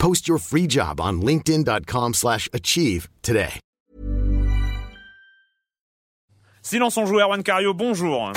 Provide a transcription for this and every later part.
Post your free job on linkedin.com/achieve slash achieve today. Silence on joue, Erwan Cario, bonjour.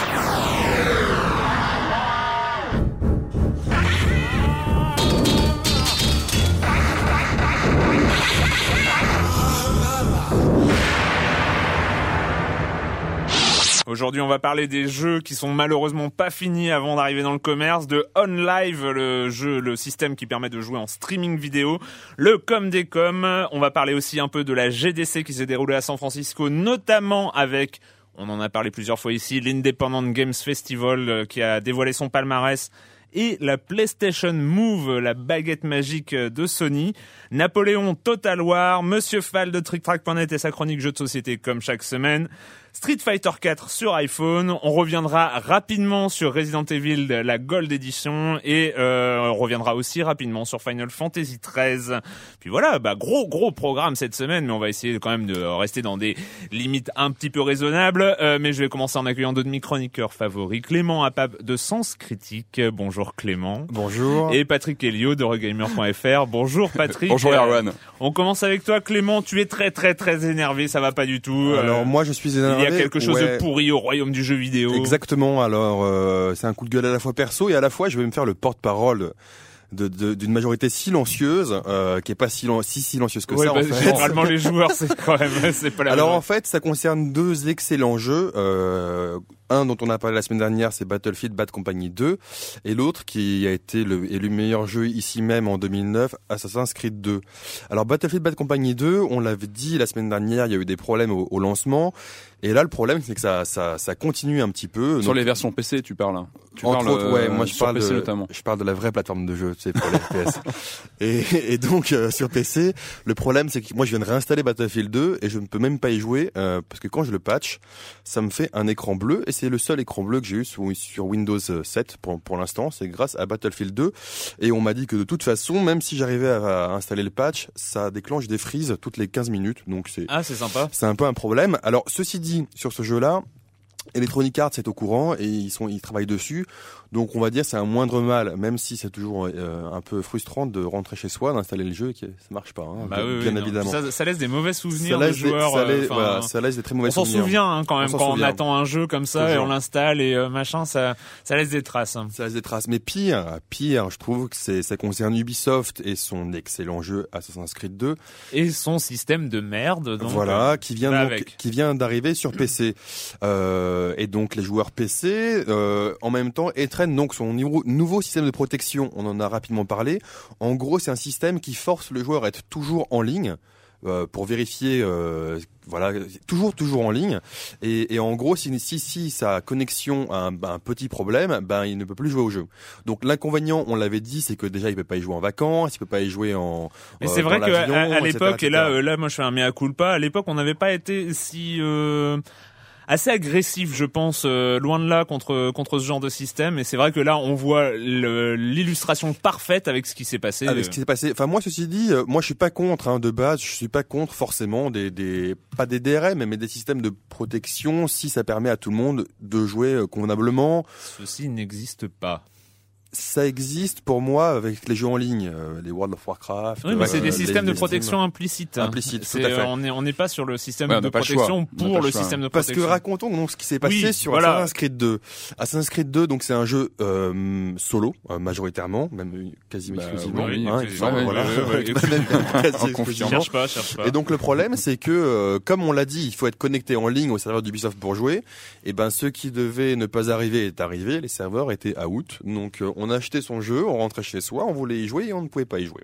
Aujourd'hui, on va parler des jeux qui sont malheureusement pas finis avant d'arriver dans le commerce, de OnLive, le jeu, le système qui permet de jouer en streaming vidéo, le Com des Com. On va parler aussi un peu de la GDC qui s'est déroulée à San Francisco, notamment avec on en a parlé plusieurs fois ici, l'Independent Games Festival euh, qui a dévoilé son palmarès et la PlayStation Move, la baguette magique de Sony, Napoléon Total War, Monsieur Fall de TrickTrack.net et sa chronique jeux de société comme chaque semaine, Street Fighter 4 sur iPhone, on reviendra rapidement sur Resident Evil, la Gold Edition, et euh, on reviendra aussi rapidement sur Final Fantasy 13. Puis voilà, bah gros gros programme cette semaine, mais on va essayer quand même de rester dans des limites un petit peu raisonnables. Euh, mais je vais commencer en accueillant deux de mes chroniqueurs favoris, Clément Apap de Sens Critique. Bonjour Clément. Bonjour. Et Patrick Helio de Regamer.fr. Bonjour Patrick. Bonjour Erwan. On commence avec toi Clément, tu es très très très énervé, ça va pas du tout. Alors Euh, moi je suis énervé. Il y a quelque chose ouais. de pourri au royaume du jeu vidéo. Exactement. Alors euh, c'est un coup de gueule à la fois perso et à la fois je vais me faire le porte-parole d'une majorité silencieuse euh, qui est pas silen- si silencieuse que Ouais, ça bah, en fait. généralement les joueurs c'est quand même c'est pas la Alors même en fait, ça concerne deux excellents jeux. Euh, un dont on a parlé la semaine dernière, c'est Battlefield Bad Company 2, et l'autre qui a été le, élu meilleur jeu ici même en 2009, Assassin's Creed 2. Alors Battlefield Bad Company 2, on l'avait dit la semaine dernière, il y a eu des problèmes au, au lancement, et là le problème c'est que ça, ça, ça continue un petit peu. Sur Donc, les versions PC, tu parles. hein. Tu entre parles, autres, ouais, euh, moi je parle PC de, notamment. je parle de la vraie plateforme de jeu, tu sais, pour les FPS. Et, et donc euh, sur PC, le problème c'est que moi je viens de réinstaller Battlefield 2 et je ne peux même pas y jouer euh, parce que quand je le patch, ça me fait un écran bleu et c'est le seul écran bleu que j'ai eu sur, sur Windows 7 pour, pour l'instant, c'est grâce à Battlefield 2 et on m'a dit que de toute façon, même si j'arrivais à, à installer le patch, ça déclenche des freezes toutes les 15 minutes, donc c'est Ah c'est sympa. c'est un peu un problème. Alors, ceci dit, sur ce jeu-là, Electronic Arts est au courant et ils travaillent dessus. Donc on va dire c'est un moindre mal, même si c'est toujours euh, un peu frustrant de rentrer chez soi, d'installer le jeu et que ça marche pas, hein, Bah bien, oui, oui, bien non. évidemment. Ça, ça laisse des mauvais souvenirs Ça de laisse des- joueurs. ça euh, laisse- enfin, voilà, ça laisse des très mauvais on s'en souvenirs. souvient hein, quand même On s'en quand on attend un jeu comme ça et on l'installe et euh, machin, ça, ça laisse des traces. hein. Ça laisse des traces. Mais pire, pire, je trouve que c'est ça concerne Ubisoft et son excellent jeu Assassin's Creed 2. Et son système de merde. Donc, voilà, qui vient donc- qui vient d'arriver sur PC. Et donc les joueurs PC, en même temps, donc son nouveau système de protection. On en a rapidement parlé. En gros, c'est un système qui force le joueur à être toujours en ligne. euh, pour vérifier, euh, voilà, toujours toujours en ligne. Et, et en gros, si, si si sa connexion a un, un petit problème, ben il ne peut plus jouer au jeu. Donc l'inconvénient, on l'avait dit, c'est que déjà il peut pas y jouer en vacances, il peut pas y jouer en. Mais euh, c'est vrai qu'à à, à l'époque, et là, euh, là, moi je fais un mea culpa, à l'époque on n'avait pas été si... euh, assez agressif, je pense, euh, loin de là contre contre ce genre de système. Et c'est vrai que là, on voit l'illustration parfaite avec ce qui s'est passé. Avec ce qui s'est passé. Enfin, moi, ceci dit, euh, moi, je suis pas contre, hein, de base, je suis pas contre forcément des, des, pas des DRM, mais des systèmes de protection si ça permet à tout le monde de jouer euh, convenablement. Ceci n'existe pas. Ça existe pour moi avec les jeux en ligne, euh, les World of Warcraft. Oui, mais euh, c'est des les- systèmes de les protection implicites. Implicites, tout à fait. On n'est on n'est pas sur le système Ouais, de protection pour le le choix. système de Parce que protection. racontons donc ce qui s'est passé Oui, sur voilà. Assassin's Creed 2. Assassin's Creed 2, donc c'est un jeu euh, solo euh, majoritairement, même quasiment Bah, exclusivement. oui, hein, voilà. Cherche pas, cherche pas. Et donc le problème, c'est que euh, comme on l'a dit, il faut être connecté en ligne au serveur d'Ubisoft pour jouer. Et ben ceux qui devaient ne pas arriver est arrivé, les serveurs étaient out. Donc euh, on achetait son jeu, on rentrait chez soi, on voulait y jouer et on ne pouvait pas y jouer.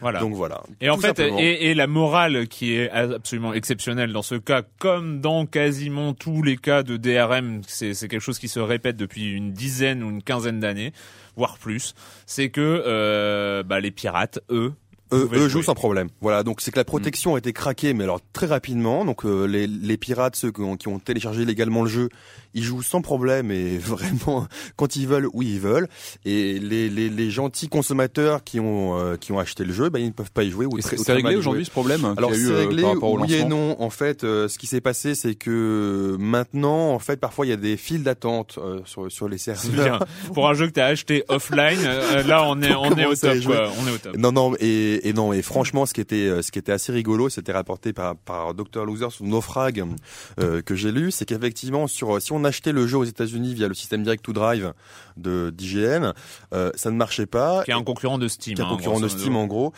voilà. Donc voilà. Et en fait, et, et la morale qui est absolument exceptionnelle dans ce cas, comme dans quasiment tous les cas de DRM, c'est quelque chose qui se répète depuis une dizaine ou une quinzaine d'années, voire plus, c'est que euh, bah, les pirates, eux, eux, eux jouent sans problème. Voilà, donc c'est que la protection a été craquée, mais alors très rapidement. Donc euh, les, les pirates, ceux qui ont, qui ont téléchargé légalement le jeu, ils jouent sans problème et vraiment quand ils veulent, où ils veulent. Et les, les, les gentils consommateurs qui ont euh, qui ont acheté le jeu, ben ils ne peuvent pas y jouer. Ou très- c'est réglé aujourd'hui ce problème Alors c'est euh, réglé, par rapport au oui et non. En fait, euh, ce qui s'est passé, c'est que maintenant, en fait, parfois il y a des files d'attente euh, sur sur les serveurs. Pour un jeu que t'as acheté offline, euh, là on est on est au top, quoi. On est au top. Non, non, et, et non, et franchement, ce qui était, euh, ce qui était assez rigolo, c'était rapporté par, par Dr. Loser sous Naufrag, euh, que j'ai lu, c'est qu'effectivement, sur, si on achetait le jeu aux États-Unis via le système Direct to Drive de d'IGN, euh, ça ne marchait pas. Qui est un concurrent de Steam. qui est un hein, concurrent de. Steam en gros,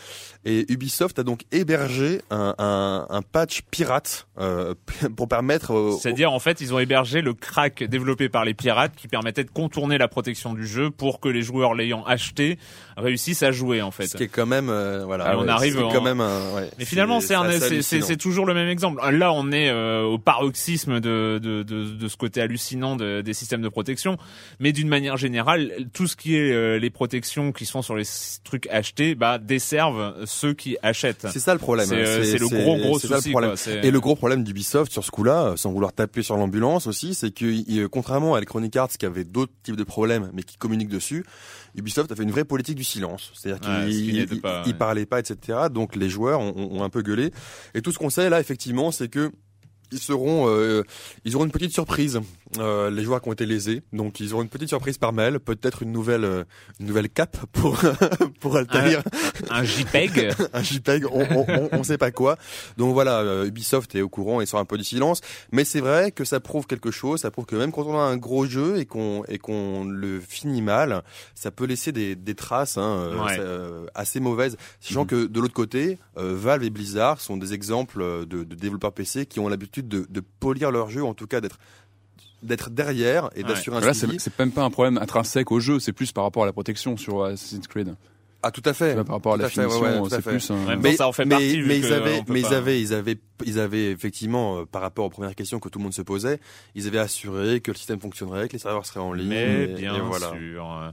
et Ubisoft a donc hébergé un, un, un patch pirate euh, pour permettre. C'est-à-dire, en fait, ils ont hébergé le crack développé par les pirates qui permettait de contourner la protection du jeu pour que les joueurs l'ayant acheté réussissent à jouer, en fait. ce qui est quand même, euh, voilà, on arrive en- quand même un, ouais, Mais finalement, c'est toujours le même exemple. Là, on est au paroxysme de, de, de, de ce côté hallucinant de- des systèmes de protection. Mais d'une manière générale, tout ce qui est euh, les protections qui sont sur les trucs achetés, bah, desservent ceux qui achètent. C'est ça le problème. C'est hein. euh, le gros gros c'est ça le souci. problème. quoi. Et le gros problème d'Ubisoft sur ce coup-là, euh, sans vouloir taper sur l'ambulance aussi, c'est que contrairement à Electronic Arts qui avait d'autres types de problèmes mais qui communiquent dessus, Ubisoft a fait une vraie politique du silence. C'est-à-dire Ouais, ce qui qu'ils n'était ils- pas, etc. Donc les joueurs ont un peu gueulé. Et tout ce qu'on sait là, effectivement, c'est que ils seront, euh, ils auront une petite surprise. Euh, les joueurs qui ont été lésés, donc ils auront une petite surprise par mail, peut-être une nouvelle, euh, une nouvelle cape pour pour Altair un JPEG. un JPEG, on, on, on, on sait pas quoi. Donc voilà, euh, Ubisoft est au courant et sort un peu du silence. Mais c'est vrai que ça prouve quelque chose. Ça prouve que même quand on a un gros jeu et qu'on et qu'on le finit mal, ça peut laisser des, des traces hein, euh, Ouais. assez mauvaises. Sachant que de l'autre côté, Valve et Blizzard sont des exemples de, de développeurs PC qui ont l'habitude de, de polir leur jeu, en tout cas d'être d'être derrière et Ouais. d'assurer un Là, c'est même pas un problème intrinsèque au jeu, c'est plus par rapport à la protection sur Assassin's Creed. Ah tout à fait. Par rapport à Tout la fait, ouais, finition, ouais, tout à c'est fait. plus. un- En mais ça en fait mais, partie, mais ils avaient, mais pas- ils avaient, ils avaient, ils avaient effectivement, euh, par rapport aux premières questions que tout le monde se posait, ils avaient assuré que le système fonctionnerait, que les serveurs seraient en ligne. Mais et- bien et voilà. sûr.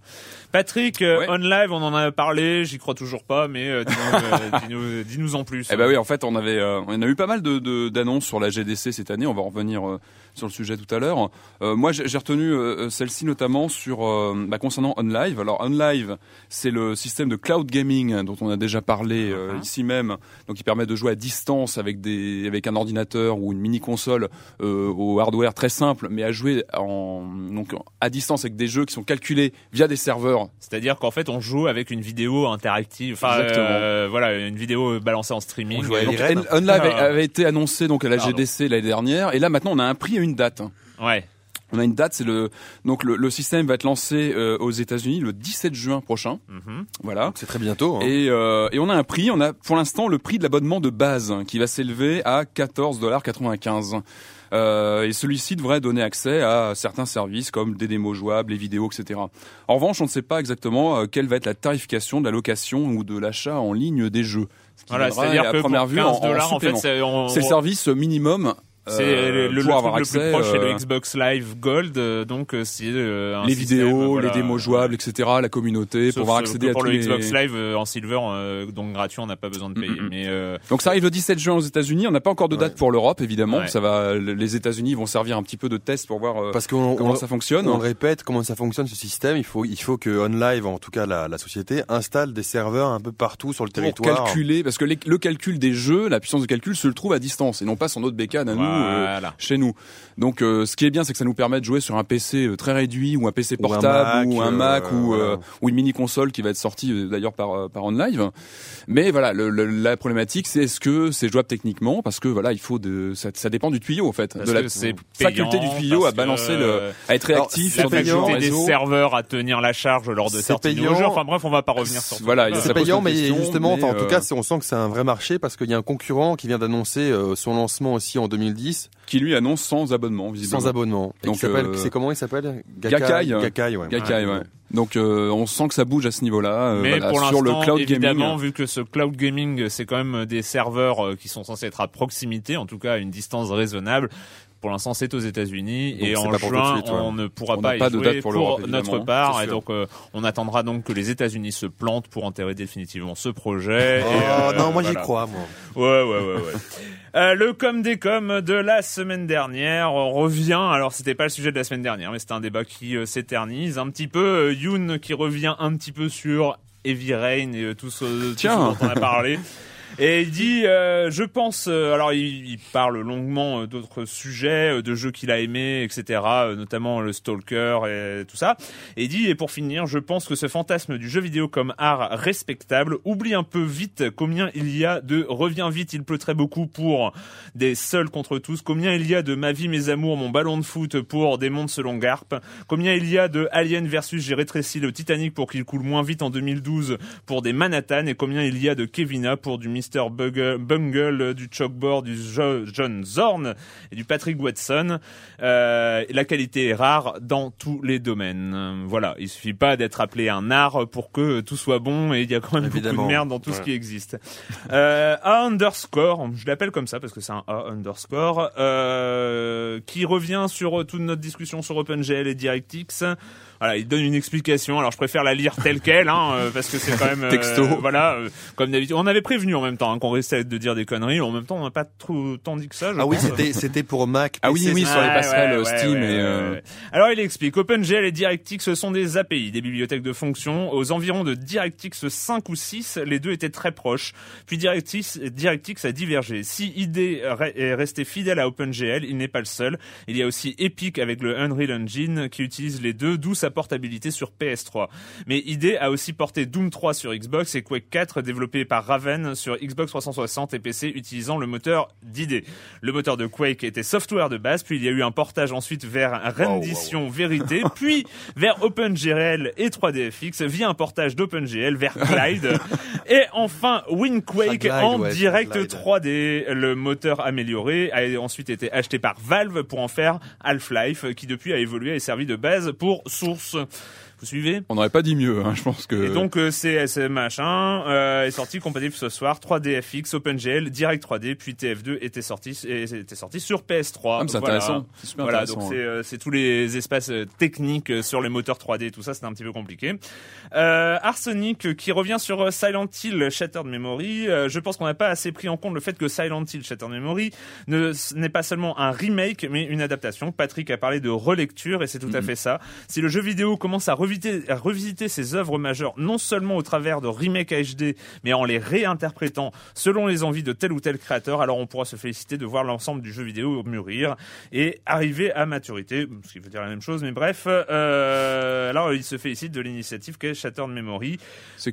Patrick, euh, Ouais. on live, on en a parlé, j'y crois toujours pas, mais euh, dis-nous, euh, dis-nous, dis-nous en plus. Eh ben oui, en fait, on avait, euh, on a eu pas mal de de- d'annonces sur la GDC cette année. On va revenir euh, sur le sujet tout à l'heure. Euh, moi, j'ai retenu euh, celle-ci notamment sur euh, bah, concernant OnLive. Alors OnLive, c'est le système de cloud gaming dont on a déjà parlé euh, Mhm. ici même. Donc, il permet de jouer à distance avec des, avec un ordinateur ou une mini console euh, au hardware très simple, mais à jouer en donc à distance avec des jeux qui sont calculés via des serveurs C'est-à-dire qu'en fait, on joue avec une vidéo interactive. Enfin, euh, voilà, une vidéo balancée en streaming. On joue à Donc, Irène. On- OnLive Ah. avait été annoncé donc à la Pardon. GDC l'année dernière, et là maintenant on a un prix et une date. Ouais. On a une date, c'est le donc le, le système va être lancé euh, aux États-Unis le 17 juin prochain. Mhm. Voilà. C'est très bientôt. hein. Et, euh, et on a un prix, on a pour l'instant le prix de l'abonnement de base hein, qui va s'élever à 14,95$. Euh, et celui-ci devrait donner accès à certains services comme des démos jouables, les vidéos, etc. En revanche, on ne sait pas exactement euh, quelle va être la tarification de la location ou de l'achat en ligne des jeux. Ce qui Voilà, c'est-à-dire à que première pour vue 15 en- en en fait, supplément. c'est, on- C'est le service minimum C'est euh, le, le pour avoir le accès, plus proche, c'est le euh, Xbox Live Gold, euh, donc euh, c'est euh, les système, vidéos, voilà. les démos jouables, etc., la communauté, Sauf pour avoir accédé à pour tous le les... Xbox Live euh, en Silver, euh, donc gratuit, on n'a pas besoin de payer. Mm, mm. Mais euh, Donc ça arrive le 17 juin aux États-Unis. On n'a pas encore de date Ouais. pour l'Europe, évidemment. Ouais. Ça va, les États-Unis vont servir un petit peu de test pour voir euh, Parce qu'on comment on- ça fonctionne. On le répète, comment ça fonctionne ce système Il faut, il faut que OnLive, en tout cas la, la société, installe des serveurs un peu partout sur le pour territoire. calculer, parce que les- le calcul des jeux, la puissance de calcul se le trouve à distance et non pas sur notre bécane à nous, euh, voilà. chez nous. Donc, euh, ce qui est bien, c'est que ça nous permet de jouer sur un PC euh, très réduit ou un PC Ou un portable Mac, ou un euh, Mac ou, voilà. euh, ou une mini console qui va être sortie euh, d'ailleurs par euh, par OnLive. Mais voilà, le, le- la problématique, c'est est-ce que c'est jouable techniquement? Parce que voilà, il faut de, ça, ça dépend du tuyau en fait, Parce de la faculté du tuyau à balancer que, le, euh, à être Alors, réactif c'est sur des en serveurs à tenir la charge lors de payant. jeux. Enfin bref, on va pas revenir sur Voilà, C'est payant, mais justement, mais, enfin, en tout euh, cas, on sent que c'est un vrai marché parce qu'il y a un concurrent qui vient d'annoncer euh, son lancement aussi en 2010 qui lui annonce sans abonnement, visiblement. sans abonnement. Et Donc, qui s'appelle, euh, c'est comment il s'appelle? Gakai. Gakai, ouais. Gakai, ouais. Donc euh, on sent que ça bouge à ce niveau-là. euh, Mais voilà, pour sur le l'instant, cloud évidemment, gaming. vu que ce cloud gaming, c'est quand même des serveurs euh, qui sont censés être à proximité, en tout cas à une distance raisonnable. Pour l'instant, c'est aux États-Unis et en pour juin, suite, ouais. on ne pourra On pas y pas de date pour l'Europe, notre part. Et donc, euh, on attendra donc que les États-Unis se plantent pour enterrer définitivement ce projet. Oh, Et, euh, non, moi j'y voilà. crois, moi. Ouais, ouais, ouais, ouais. Euh, le com des com de la semaine dernière on revient. Alors, c'était pas le sujet de la semaine dernière, mais c'était un débat qui euh, s'éternise un petit peu. Euh, Yoon qui revient un petit peu sur Heavy Rain et tout ce, tout ce Tiens. dont on a parlé. Et il dit, euh, je pense, euh, alors il, il parle longuement euh, d'autres sujets, euh, de jeux qu'il a aimés, etc., euh, notamment le Stalker et tout ça. Et il dit, et pour finir, je pense que ce fantasme du jeu vidéo comme art respectable oublie un peu vite combien il y a de reviens vite, il pleut très beaucoup pour des seuls contre tous, combien il y a de ma vie, mes amours, mon ballon de foot pour des mondes selon Garp, combien il y a de Alien versus j'ai rétréci le Titanic pour qu'il coule moins vite en 2012 pour des Manhattan et combien il y a de Kevina pour du Mr. Bungle, Bungle, du Chalkboard, du Jo- John Zorn et du Patrick Watson. Euh, la qualité est rare dans tous les domaines. Euh, Voilà, il suffit pas d'être appelé un art pour que tout soit bon et il y a quand même beaucoup Évidemment. de merde dans tout ce qui existe. Euh, A underscore, je l'appelle comme ça parce que c'est un A underscore, euh, qui revient sur toute notre discussion sur OpenGL et DirectX. Voilà, il donne une explication. Alors je préfère la lire telle quelle, hein, euh, parce que c'est quand même euh, Texto. Voilà, euh, comme d'habitude. On avait prévenu en même temps hein, qu'on risquait de dire des conneries. En même temps, on n'a pas trop tant dit que ça. je Ah oui, c'était, c'était pour Mac. Ah oui, oui, sur les Ouais, passerelles, ouais, Steam ouais, et, euh, ouais. Alors il explique, OpenGL et DirectX sont des API, des bibliothèques de fonctions. Aux environs de DirectX 5 ou 6, les deux étaient très proches. Puis DirectX, DirectX a divergé. Si ID est resté fidèle à OpenGL, il n'est pas le seul. Il y a aussi Epic avec le Unreal Engine qui utilise les deux, d'où sa portabilité sur PS3. Mais ID a aussi porté Doom 3 sur Xbox et Quake 4 développé par Raven sur Xbox 360 et PC utilisant le moteur d'ID. Le moteur de Quake était software de base, puis il y a eu un portage ensuite vers Rendition Vérité, puis vers OpenGL et 3DFX via un portage d'OpenGL vers Glide, et enfin Wind Quake Ah, Glide, en ouais, direct Glide. 3D. Le moteur amélioré a ensuite été acheté par Valve pour en faire Half-Life, qui depuis a évolué et servi de base pour Source. вернулся Vous suivez? On n'aurait pas dit mieux, hein, je pense que. et donc euh, CSM machin euh, est sorti compatible ce soir 3DFX, OpenGL, Direct 3D, puis TF2 était sorti et était sorti sur PS3. Ah, c'est Voilà. intéressant. Super Voilà, intéressant. donc ouais. c'est euh, c'est tous les espaces euh, techniques sur les moteurs 3D, tout ça, c'est un petit peu compliqué. Arsenic qui revient sur Silent Hill Shattered Memory. Je pense qu'on n'a pas assez pris en compte le fait que Silent Hill Shattered Memory ne n'est pas seulement un remake, mais une adaptation. Patrick a parlé de relecture et c'est tout à fait ça. Si le jeu vidéo commence à revisiter, à revisiter ses œuvres majeures, non seulement au travers de remakes HD, mais en les réinterprétant selon les envies de tel ou tel créateur, alors on pourra se féliciter de voir l'ensemble du jeu vidéo mûrir et arriver à maturité, ce qui veut dire la même chose, mais bref. Euh, alors il se félicite de l'initiative qu'est Shattered Memory.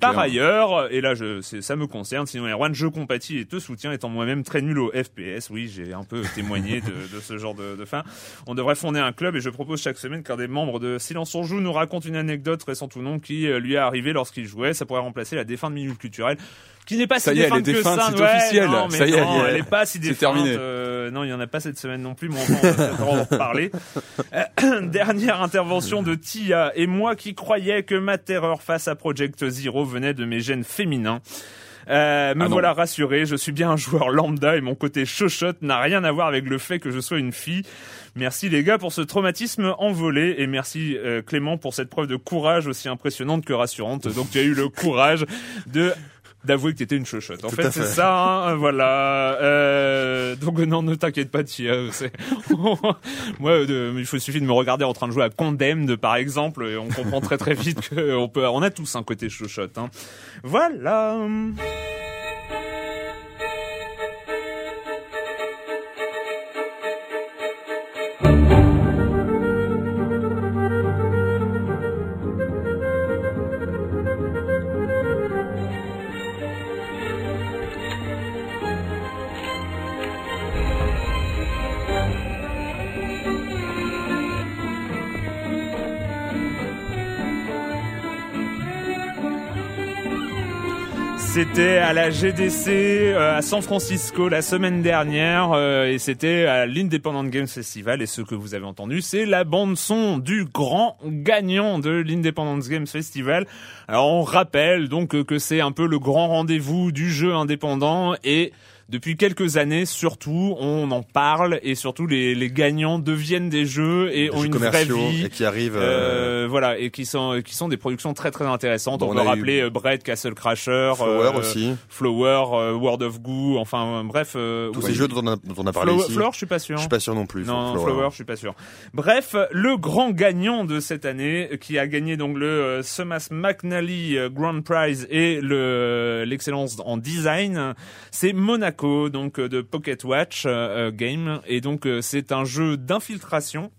Par clair. ailleurs, et là je, ça me concerne, sinon Erwan, je compatis et te soutiens, étant moi-même très nul au FPS. Oui, j'ai un peu témoigné de, de ce genre de, de fin. On devrait fonder un club et je propose chaque semaine qu'un des membres de Silence on joue nous raconte une anecdote récente ou non qui euh, lui est arrivée lorsqu'il jouait. Ça pourrait remplacer la défunte minute culturelle. Qui n'est pas Ça si y est, elle est défunte que défunte, ça. c'est Ouais, officiel. non, Ça y est, non, elle y est. elle est pas si défunte. terminé. Euh, non, il y en a pas cette semaine non plus, mais on va en reparler. Euh, Dernière intervention de Tia et moi qui croyais que ma terreur face à Project Zero venait de mes gènes féminins. Euh, me Ah voilà rassuré, je suis bien un joueur lambda et mon côté chochotte n'a rien à voir avec le fait que je sois une fille. Merci les gars pour ce traumatisme envolé et merci euh, Clément pour cette preuve de courage aussi impressionnante que rassurante. Donc tu as eu le courage de d'avouer que t'étais une chochotte. En Tout fait, c'est ça, hein, voilà. Euh, donc non, ne t'inquiète pas, Tia. c'est- Moi, euh, de- il faut suffit de me regarder en train de jouer à Condemned, par exemple, et on comprend très très vite qu'on peut, on a tous un côté chochotte. Hein. Voilà. C'était à la GDC euh, à San Francisco la semaine dernière euh, et c'était à l'Independent Games Festival et ce que vous avez entendu c'est la bande son du grand gagnant de l'Independent Games Festival. Alors on rappelle donc que c'est un peu le grand rendez-vous du jeu indépendant et depuis quelques années, surtout, on en parle et surtout les, les gagnants deviennent des jeux et Des ont jeux une vraie vie. et qui arrivent. euh, Euh, voilà et qui sont qui sont des productions très très intéressantes. Bon, on on peut eu rappeler euh, Bread, Castle Crasher, Flower euh, aussi. Flower, euh, World of Goo, enfin bref. euh, Tous ouais. ces jeux dont on a, dont on a parlé Flower, ici. Flower, je suis pas sûr. Je suis pas sûr non plus. Non, Flower. Flower, je suis pas sûr. Bref, le grand gagnant de cette année, qui a gagné donc le euh, Thomas McNally Grand Prize et le l'excellence en design, c'est Monaco, donc euh, de Pocket Watch euh, euh, Game, et donc c'est un jeu d'infiltration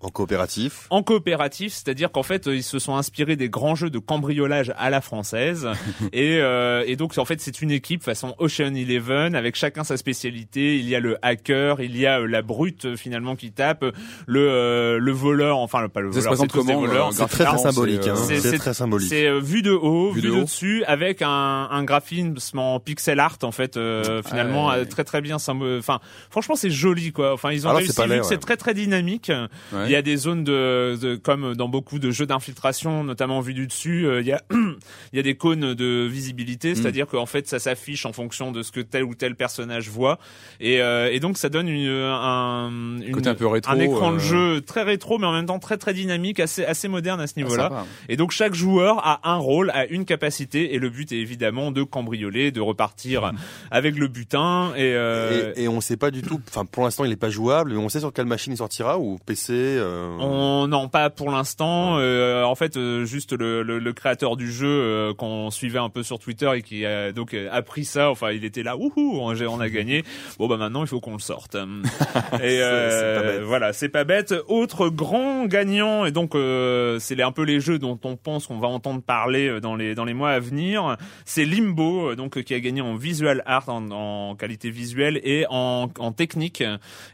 En coopératif. en coopératif, c'est-à-dire qu'en fait euh, ils se sont inspirés des grands jeux de cambriolage à la française et, euh, et donc en fait c'est une équipe façon Ocean Eleven avec chacun sa spécialité. Il y a le hacker, il y a euh, la brute euh, finalement qui tape, le euh, le voleur, enfin pas le voleur, c'est présente tous des comment, voleurs. euh, C'est très symbolique. c'est, hein. c'est- très symbolique. C'est euh, vu de haut, Vu vu, de haut. dessus, avec un, un graphisme en pixel art en fait, euh, finalement très très bien. symbo- Enfin, franchement c'est joli quoi. Enfin ils ont Alors, c'est réussi ouais. c'est très très dynamique. Ouais. Il y a des zones de, de comme dans beaucoup de jeux d'infiltration, notamment vu du dessus, euh, il y a il y a des cônes de Mm. visibilité, c'est-à-dire qu'en fait ça s'affiche en fonction de ce que tel ou tel personnage voit, et, euh, et donc ça donne une, un une- un peu rétro, un écran de euh, jeu très rétro, mais en même temps très très dynamique, assez assez moderne à ce Ah, niveau-là. Et donc chaque joueur a un rôle, a une capacité, et le but est évidemment de cambrioler, de repartir avec le butin. Et, euh, Et, et on sait pas du tout. Enfin, pour l'instant, il est pas jouable. Mais on sait sur quelle machine il sortira ou PC. Euh, On non pas pour l'instant. Euh, en fait, euh, juste le, le, le créateur du jeu euh, qu'on suivait un peu sur Twitter et qui a donc euh, appris ça. Enfin, il était là, wouhou, on, a gagné. Bon bah maintenant il faut qu'on le sorte. et euh, c'est voilà, c'est pas bête. Autre grand gagnant et donc euh, c'est un peu les jeux dont on pense qu'on va entendre parler dans les dans les mois à venir. C'est Limbo, donc qui a gagné en visual art, en, en qualité visuelle et en, en technique.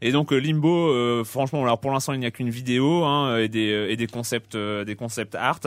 Et donc Limbo, euh, franchement, alors pour l'instant il n'y a qu'une vidéo hein, et des euh, et des concepts euh, des concepts art.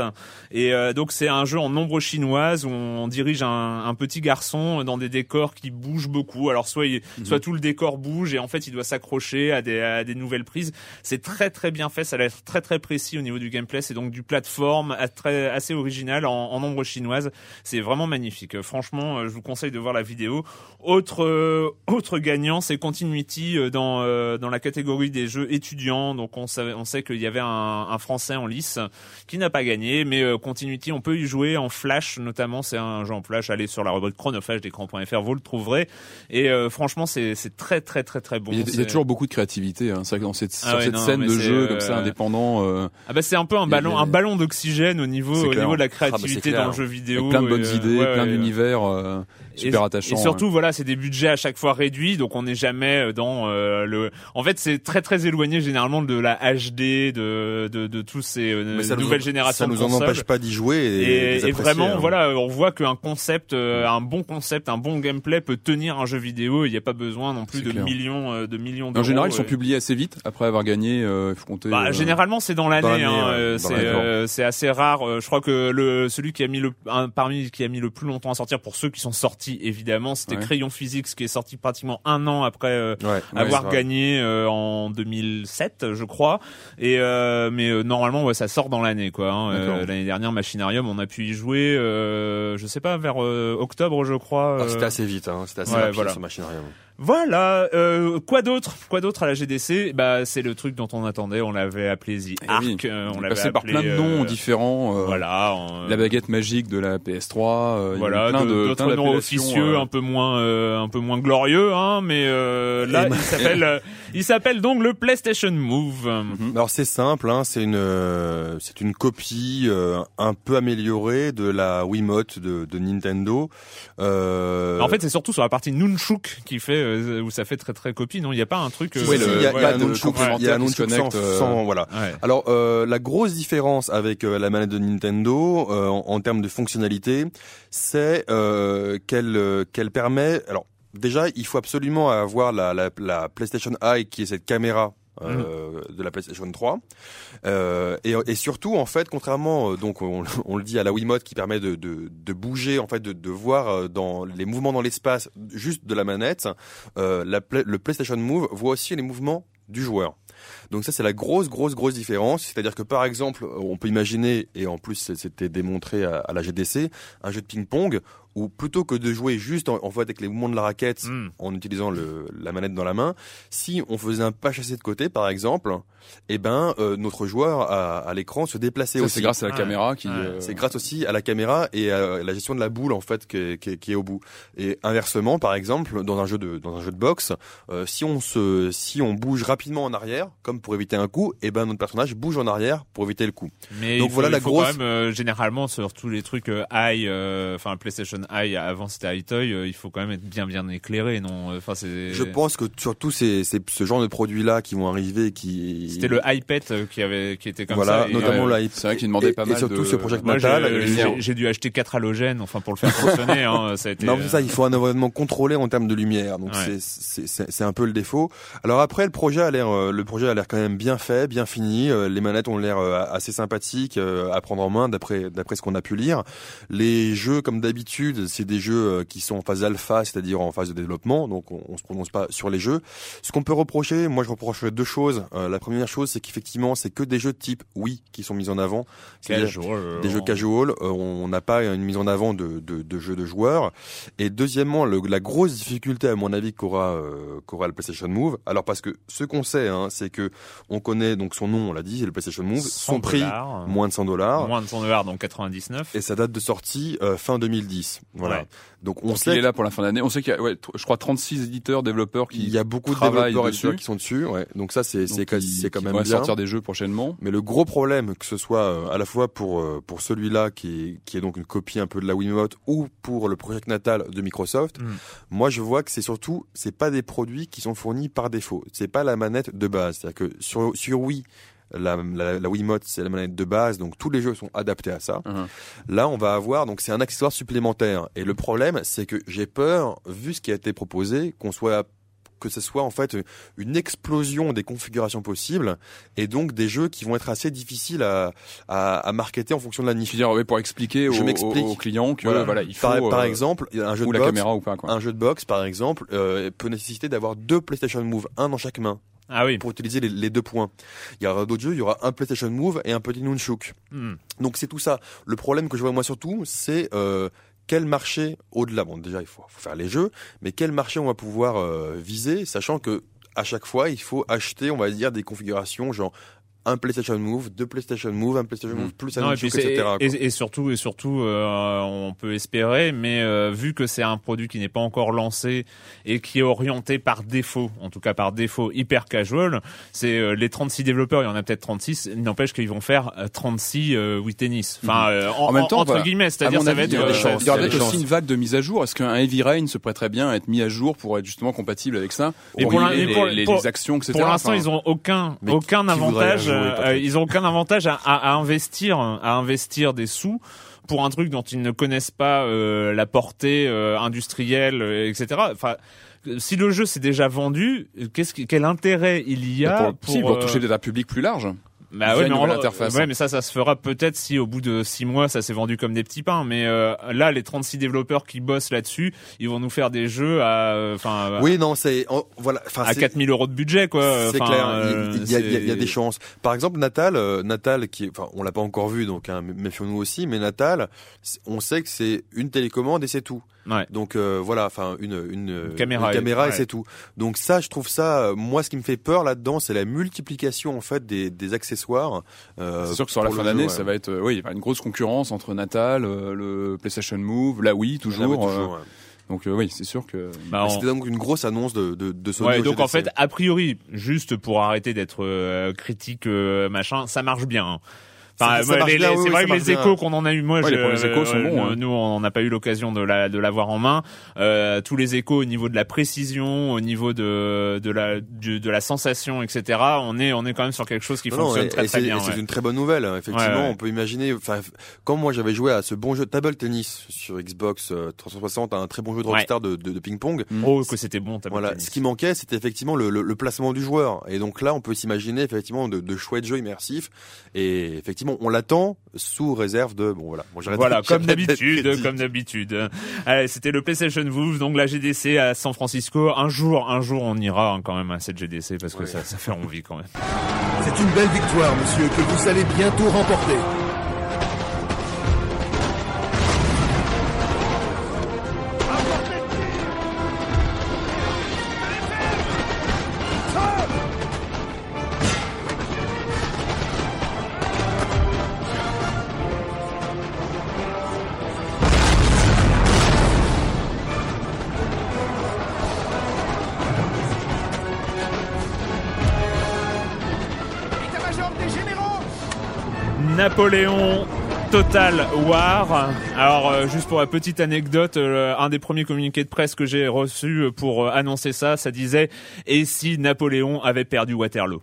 Et euh, donc c'est un jeu en ombre chinoise où on dirige un, un petit garçon dans des décors qui bougent beaucoup. Alors soit il- soit tout le décor bouge et en fait il doit s'accrocher à des à des nouvelles prises. C'est très très bien fait, ça a l'air très très précis au niveau du gameplay. C'est donc du plateforme très assez original en, en ombre chinoise. C'est vraiment magnifique. Franchement, je vous conseille de voir la vidéo. Autre euh, autre gagnant, c'est Continuity dans euh, dans la catégorie des jeux étudiants. Donc on savait, on sait qu'il y avait un, un français en lice qui n'a pas gagné, mais euh, Continuity, on peut y jouer en Flash notamment. C'est un jeu en Flash. Allez sur la rubrique chronophage d'écran.fr, vous le trouverez. Et euh, franchement, c'est très très très très bon. il, y a, il y a C'est- toujours beaucoup de créativité. Hein. C'est vrai que dans cette, Ah ouais, cette non, scène de jeu comme ça, indépendant, euh, Ah bah c'est un peu un ballon, des- un ballon d'oxygène au niveau, au clair. niveau de la Ah bah créativité dans le jeu vidéo. avec plein de bonnes idées, plein d'univers super et, attachants. Et surtout, voilà, c'est des budgets à chaque fois réduits, donc on n'est jamais dans euh, le. En fait, c'est très très éloigné généralement de la HD, de de, de tous ces euh, nous- nouvelles générations Ça nous en empêche pas d'y jouer. Et, vraiment, hein. voilà, on voit qu'un concept, euh, un bon concept, un bon gameplay peut tenir un jeu vidéo. Il n'y a pas besoin non plus de clair. millions, euh, de millions En général, ils sont euh, publiés assez vite après avoir gagné. Euh, il faut compter. bah, euh, généralement, c'est dans l'année. hein, euh, c'est euh, assez rare. Euh, Je crois que le celui qui a mis le un, parmi qui a mis le plus longtemps à sortir pour ceux qui sont sortis évidemment, c'était Ouais. Crayon Physics qui est sorti pratiquement un an après euh, Ouais, avoir gagné euh, en 2007, je crois. Et euh, mais euh, normalement, ouais, ça sort dans l'année, quoi. hein. Euh, l'année dernière, Machinarium, on a pu y jouer, euh, je sais pas, vers euh, octobre, je crois. Ah. C'était assez vite, hein. c'était assez rapide voilà. sur Machinarium. Voilà. Euh, quoi d'autre Quoi d'autre à la GDC Bah, c'est le truc dont on attendait. On l'avait appelé The Eh Arc. oui. euh, on l'avait passé par plein de noms euh, différents. euh, Voilà. La baguette magique de la PS3. euh, Voilà, plein de- de, d'autres plein noms officieux, euh, un peu moins, euh, un peu moins glorieux, hein. Mais euh, là, il s'appelle, euh, il s'appelle donc le PlayStation Move. Mhm. Alors c'est simple, hein, c'est une euh, c'est une copie euh, un peu améliorée de la Wiimote de, de Nintendo. Euh, En fait, c'est surtout sur la partie Nunchuk qui fait euh, où ça fait très très copie. Non, il n'y a pas un truc. euh, Oui, il y a, y un nunchuk, il y a un nunchuk sans, euh, sans- voilà. ouais. Alors euh, la grosse différence avec la manette de Nintendo euh, en, en termes de fonctionnalité, c'est euh, qu'elle qu'elle permet. Alors déjà, il faut absolument avoir la, la, la PlayStation Eye qui est cette caméra. Euh, de la PlayStation 3 euh, et, et surtout en fait contrairement euh, donc on, on le dit à la Wiimote qui permet de, de, de bouger en fait de, de voir euh, dans les mouvements dans l'espace juste de la manette euh, la, le PlayStation Move voit aussi les mouvements du joueur donc ça c'est la grosse grosse grosse différence, c'est-à-dire que par exemple on peut imaginer et en plus c'était démontré à, à la GDC un jeu de ping-pong où plutôt que de jouer juste en, en fait avec les mouvements de la raquette Mm. en utilisant le, la manette dans la main, si on faisait un pas chassé de côté par exemple, eh ben euh, notre joueur à, à l'écran se déplaçait Ça, aussi. c'est grâce à la caméra qui. Euh, C'est grâce aussi à la caméra et à la gestion de la boule en fait qui est, qui est- qui est au bout. Et inversement, par exemple, dans un jeu de dans un jeu de boxe, euh, si on se si on bouge rapidement en arrière, comme pour éviter un coup, et ben notre personnage bouge en arrière pour éviter le coup. Mais Donc il faut, voilà la faut grosse- quand même euh, généralement sur tous les trucs euh, Eye, euh, enfin PlayStation Eye avant c'était iToy, euh, il faut quand même être bien bien éclairé, non Enfin c'est. Je pense que surtout ces, ces ce genre de produits là qui vont arriver, qui C'était le iPad qui avait qui était comme voilà, ça. et, notamment la c'est vrai qu'il demandait et- pas et mal surtout de- ce j'ai- Natal. j'ai lumière. j'ai dû acheter quatre halogènes, enfin pour le faire fonctionner. hein, ça a été. Non, c'est ça, il faut un environnement contrôlé en termes de lumière. Donc Ouais. c'est- c'est un peu le défaut. Alors après le projet a l'air le projet a l'air quand même bien fait, bien fini. Euh, Les manettes ont l'air euh, assez sympathiques euh, à prendre en main d'après d'après ce qu'on a pu lire. Les jeux comme d'habitude, c'est des jeux qui sont en phase alpha, c'est-à-dire en phase de développement. Donc on, on se prononce pas sur les jeux. Ce qu'on peut reprocher, moi je reprocherais deux choses. Euh, la première chose, c'est qu'effectivement, c'est que des jeux de type oui qui sont mis en avant. Casual, des jeux casual, euh, on n'a pas une mise en avant de, de, de jeux de joueurs. Et deuxièmement, le- la grosse difficulté à mon avis qu'aura euh, qu'aura le PlayStation Move, alors parce que ce qu'on sait, hein, c'est que on connaît donc son nom, on l'a dit, c'est le PlayStation Move, 100 son prix moins de 100 dollars. moins de 100 dollars, donc 99. Et sa date de sortie euh, fin 2010. Voilà. Ouais. Donc on Donc, sait il est là pour la fin d'année. On sait qu'il y a, ouais, je crois, 36 éditeurs, développeurs qui qu'il y a beaucoup de travaillent développeurs et dessus. qui sont dessus. Ouais. Donc ça c'est c'est quand- même bien. sortir des jeux prochainement. Mais le gros problème, que ce soit euh, à la fois pour euh, pour celui-là qui est, qui est donc une copie un peu de la Wiimote ou pour le Project Natal de Microsoft, Mm. moi je vois que c'est surtout c'est pas des produits qui sont fournis par défaut. C'est pas la manette de base. C'est-à-dire que sur sur Wii la, la, la Wiimote, c'est la manette de base, donc tous les jeux sont adaptés à ça. Mhm. Là, on va avoir, donc c'est un accessoire supplémentaire. Et le problème, c'est que j'ai peur, vu ce qui a été proposé, qu'on soit que ce soit en fait une explosion des configurations possibles et donc des jeux qui vont être assez difficiles à, à, à marketer en fonction de la Je niche. veux dire, ouais, pour expliquer Je aux, aux- aux clients que Voilà. voilà, il faut par, par euh, exemple, un jeu ou de la boxe, caméra ou pas quoi. un jeu de boxe par exemple euh, peut nécessiter d'avoir deux PlayStation Move, un dans chaque main Ah oui. pour utiliser les, les deux points. Il y aura d'autres jeux, il y aura un PlayStation Move et un petit Nunchuk. Hmm. Donc c'est tout ça. Le problème que je vois moi surtout, c'est euh, quel marché au-delà? Bon, déjà il faut, faut faire les jeux, mais quel marché on va pouvoir euh, viser, sachant que à chaque fois il faut acheter, on va dire, des configurations genre un PlayStation Move, deux PlayStation Move, un PlayStation Mm. Move plus un Non, et, puis etc. quoi. et, et surtout, et surtout, euh, on peut espérer, mais euh, vu que c'est un produit qui n'est pas encore lancé et qui est orienté par défaut, en tout cas par défaut hyper casual, c'est euh, les 36 développeurs, il y en a peut-être 36, il n'empêche qu'ils vont faire euh, 36 euh, Wii Tennis. Enfin, euh, en, En même temps, entre voilà. guillemets, c'est-à-dire ça va être il y aura euh, peut-être aussi chances. une vague de mise à jour. Est-ce qu'un Heavy Rain se prêterait bien à être mis à jour pour être justement compatible avec ça Et Pour les, les- pour- les actions, etc. Pour l'instant, Enfin, ils ont aucun aucun avantage. Euh, Patrick ils ont aucun avantage à, à- à investir à investir des sous pour un truc dont ils ne connaissent pas euh, la portée euh, industrielle, euh, etc. Enfin. Si le jeu s'est déjà vendu, qu'est-ce qui- quel intérêt il y a pour, si, pour euh, toucher des un public plus large. Bah ouais, mais, en- nouvelle interface. ouais, mais ça, ça se fera peut-être si au bout de six mois, ça s'est vendu comme des petits pains. Mais euh, là, les 36 développeurs qui bossent là-dessus, ils vont nous faire des jeux à, enfin, Oui, non, c'est voilà. À c'est- 4000 euros de budget, quoi. C'est clair, il, y a, y a- des chances. Par exemple, Natal, euh, Natal, qui, enfin, on l'a pas encore vu, donc hein, méfions-nous aussi. Mais Natal, on sait que c'est une télécommande et c'est tout. Ouais. Donc euh, voilà, enfin une, une, caméra une et- caméra et ouais. c'est tout. Donc ça, je trouve ça, euh, moi, ce qui me fait peur là-dedans, c'est la multiplication en fait des, des accessoires. euh, C'est sûr que sur la fin d'année, ouais. ça va être, euh, oui, il y aura une grosse concurrence entre Natal, euh, le PlayStation Move, la Wii Là, toujours. euh, toujours, ouais. donc euh, oui, c'est sûr que. Bah, on- C'était donc une grosse annonce de, de, de Sony. Ouais, donc en fait, a priori, juste pour arrêter d'être euh, critique, euh, machin, ça marche bien. hein. Enfin, les- oui, c'est vrai ça que les bien. échos qu'on en a eu, moi, Ouais, je- les premiers échos sont euh, bons, hein. Nous, on n'a pas eu l'occasion de la de l'avoir en main. Euh, tous les échos au niveau de la précision, au niveau de de la du- de la sensation, etc. On est on est quand même sur quelque chose qui Non, non, fonctionne et- très et très c'est- bien. et C'est ouais. une très bonne nouvelle. hein. Effectivement, Ouais, ouais. on peut imaginer. Enfin, comme moi, j'avais joué à ce bon jeu de table tennis sur Xbox euh, 360, un très bon jeu de Ouais. Rockstar de, de, de ping-pong. Oh, que c'était bon. t'as Voilà, pas ce qui manquait, c'était effectivement le, le, le placement du joueur. Et donc là, on peut s'imaginer effectivement de, de chouettes jeux immersifs. Et effectivement, on l'attend sous réserve de bon voilà. Bon, j'arrête- Voilà, comme d'habitude, comme d'habitude. Allez, c'était le PlayStation Move, donc la GDC à San Francisco. Un jour, un jour, on ira hein, quand même à cette GDC parce que ça, ça fait envie quand même. C'est une belle victoire, monsieur, que vous allez bientôt remporter. Napoléon Total War. Alors, euh, juste pour la petite anecdote, euh, un des premiers communiqués de presse que j'ai reçu pour euh, annoncer ça, ça disait « Et si Napoléon avait perdu Waterloo ?»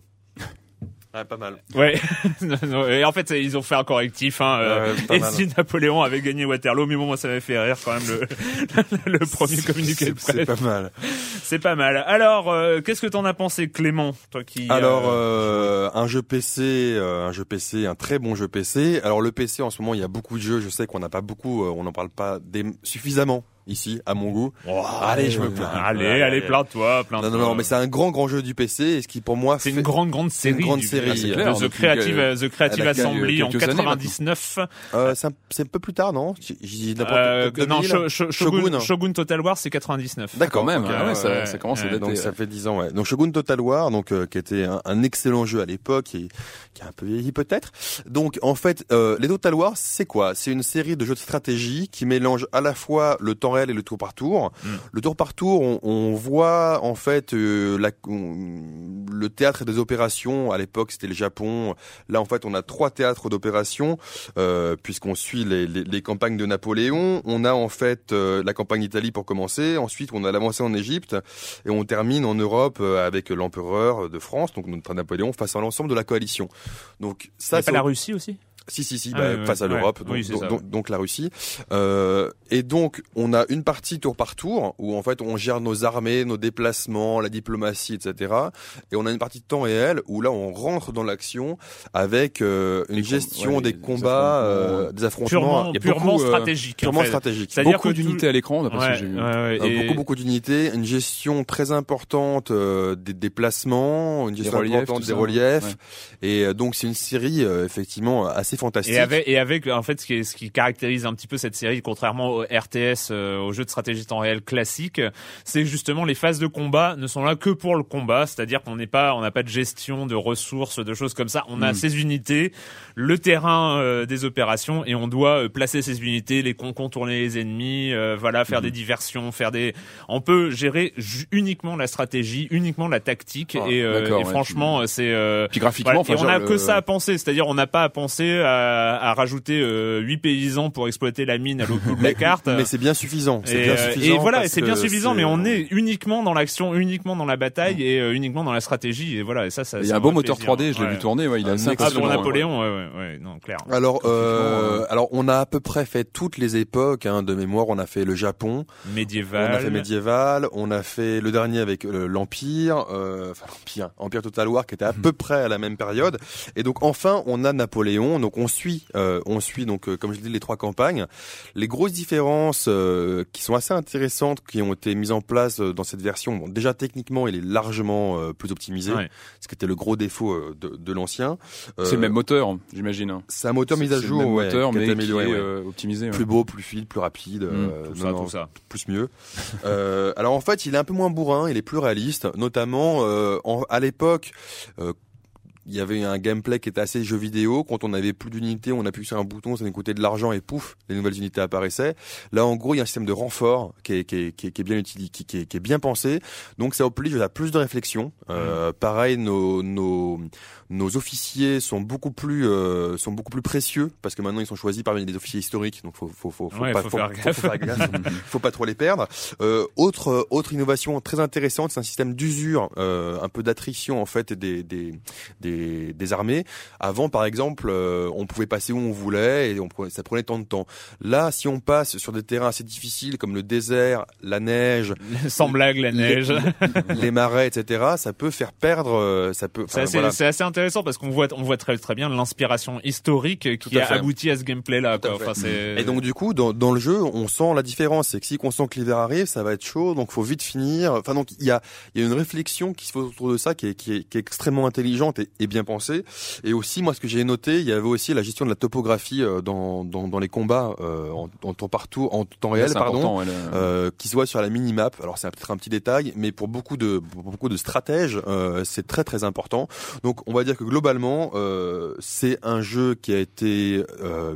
Ouais, pas mal. Ouais, et en fait ils ont fait un correctif. Hein, euh, et mal. si Napoléon avait gagné Waterloo, mais bon moi ça m'avait fait rire quand même le, le premier communiqué de C'est- C'est presse. pas mal. C'est pas mal. Alors euh, qu'est-ce que t'en as pensé Clément, toi qui Alors euh, euh, un jeu PC, un jeu PC, un très bon jeu PC. Alors le PC en ce moment, il y a beaucoup de jeux. Je sais qu'on n'a pas beaucoup, on n'en parle pas des- suffisamment ici à mon goût. oh, allez, je me plains. Allez, Ouais, allez, ouais. plains-toi, plains-toi. Non non non, mais c'est un grand grand jeu du PC et ce qui pour moi C'est fait- une grande grande c'est une série. grande du- série, clair, The Creative, que- The Creative Assembly en quelques années 99. Euh, c'est un, c'est un peu plus tard, non J'ai n'importe Euh, quoi. non, 2000? Sho- Sho- Shogun, Shogun. Shogun Total War, c'est 99. D'accord, Quand même, ah ouais, ouais, ça, commence à dater. Donc ça fait 10 ans, ouais. Donc Shogun Total War, donc euh, qui était un, un excellent jeu à l'époque et qui a un peu vieilli peut-être. Donc en fait, euh, les Total War, c'est quoi? C'est une série de jeux de stratégie qui mélange à la fois le temps réel et le tour par tour. Mm. Le tour par tour, on, on voit en fait euh, la, on- le théâtre des opérations. À l'époque, c'était le Japon. Là, en fait, on a trois théâtres d'opérations euh, puisqu'on suit les, les, les campagnes de Napoléon. On a en fait euh, la campagne d'Italie pour commencer. Ensuite, on a l'avancée en Égypte et on termine en Europe avec l'empereur de France, donc notre Napoléon, face à l'ensemble de la coalition. Donc ça, C'est pas la Russie aussi? Si, si, si, Ah, bah, ouais, face à l'Europe, Oui, donc, donc, ça, donc- ouais. donc la Russie. Euh, et donc, on a une partie tour par tour, où en fait, on gère nos armées, nos déplacements, la diplomatie, etc. Et on a une partie de temps réel, où là, on rentre dans l'action avec euh, une Des gestion ouais, des des combats, affrontements, euh, des affrontements. Purement, purement beaucoup, euh, stratégique. purement en fait. stratégiques. C'est-à-dire Beaucoup que d'unités à l'écran, d'après ce que j'ai vu. ouais, ouais, Euh, et- Beaucoup, beaucoup d'unités, une gestion très importante euh, des déplacements, une gestion reliefs, importante tout des ça, reliefs. ouais. Et euh, donc, c'est une série, euh, effectivement, assez fantastique. Et avec, et avec, en fait, ce qui, est- ce qui caractérise un petit peu cette série, contrairement au RTS, euh, aux jeux de stratégie temps réel classique, c'est justement les phases de combat ne sont là que pour le combat, c'est-à-dire qu'on n'est pas, on n'a pas de gestion de ressources, de choses comme ça. On a ces unités, le terrain euh, des opérations, et on doit euh, placer ces unités, les con- contourner les ennemis, euh, voilà, faire des diversions, faire des. On peut gérer uniquement la stratégie, uniquement la tactique, Ah, et, euh, et ouais, franchement, c'est. euh, Puis graphiquement, voilà. Et on n'a que ça à penser, c'est-à-dire on n'a pas à penser à, à rajouter euh, 8 paysans pour exploiter la mine à l'autre bout de la carte. Mais c'est bien suffisant. C'est Et, bien euh, suffisant et voilà, c'est bien suffisant, mais on est uniquement dans l'action, uniquement dans la bataille et euh, uniquement dans la stratégie. Et voilà, et ça, ça. Il y c'est a un beau moteur plaisir. 3D, je l'ai Ouais. vu tourner, ouais, il Un assez Ah, pour impressionnant. ouais. Napoléon, ouais, ouais, ouais, non, clair. Alors, euh, alors on a à peu près fait toutes les époques hein, de mémoire. On a fait le Japon, Médiéval. on a fait médiéval, on a fait le dernier avec euh, l'Empire, euh, enfin l'Empire, Empire Total War qui était à Mhm. peu près à la même période. Et donc enfin on a Napoléon. Donc on suit, euh, on suit donc euh, comme je l'ai dit les trois campagnes. Les grosses différences euh, qui sont assez intéressantes qui ont été mises en place euh, dans cette version. Bon, déjà techniquement il est largement euh, plus optimisé, Ouais. ce qui était le gros défaut euh, de, de l'ancien. C'est le même moteur, j'imagine. hein. C'est un moteur mis à le jour, même ouais, moteur, mais qui amélioré, est ouais. optimisé. plus beau, plus fluide, plus rapide, Mm, euh, Tout ça, non, tout ça. plus mieux. euh, alors en fait, il est un peu moins bourrin, il est plus réaliste, notamment euh, en- à l'époque. Il y avait un gameplay qui était assez jeu vidéo. Quand on avait plus d'unités, on appuyait sur un bouton, ça nous coûtait de l'argent et pouf, les nouvelles unités apparaissaient. Là, en gros, il y a un système de renfort qui est, qui est, qui est, qui est bien utilisé, qui, qui est, qui est bien pensé. Donc, ça oblige à plus de réflexion. Euh, Pareil, nos, nos, nos officiers sont beaucoup plus, euh, sont beaucoup plus précieux parce que maintenant ils sont choisis parmi des officiers historiques. Donc, faut, faut, faut, faut Ouais, pas, faut faire gaffe. faut faire gaffe. faut pas trop les perdre. Euh, autre, autre innovation très intéressante, c'est un système d'usure, euh, un peu d'attrition en fait des, des, des, des armées. Avant, par exemple, euh, on pouvait passer où on voulait et on ça prenait tant de temps. Là, si on passe sur des terrains assez difficiles comme le désert, la neige, Sans blague, la neige. les marais, etc., ça peut faire perdre. euh, Ça peut. C'est assez, voilà. c'est assez intéressant parce qu'on voit, on voit très, très bien l'inspiration historique qui a fait. abouti à ce gameplay-là. Tout à Quoi. fait. Enfin, c'est- Et donc du coup, dans, dans le jeu, on sent la différence. C'est que si on sent que l'hiver arrive, ça va être chaud, donc faut vite finir. Enfin donc il y a, y a une réflexion qui se fait autour de ça, qui est, qui est, qui est extrêmement intelligente et, et bien pensée. Et aussi, moi, ce que j'ai noté, il y avait aussi la gestion de la topographie euh, dans, dans, dans les combats euh, en, en temps partout, en temps réel, pardon. important, ouais, le- Euh, qui se voit sur la minimap. Alors c'est peut-être un petit détail, mais pour beaucoup de pour beaucoup de stratèges, euh, c'est très très important. Donc on va dire que globalement, euh, c'est un jeu qui a été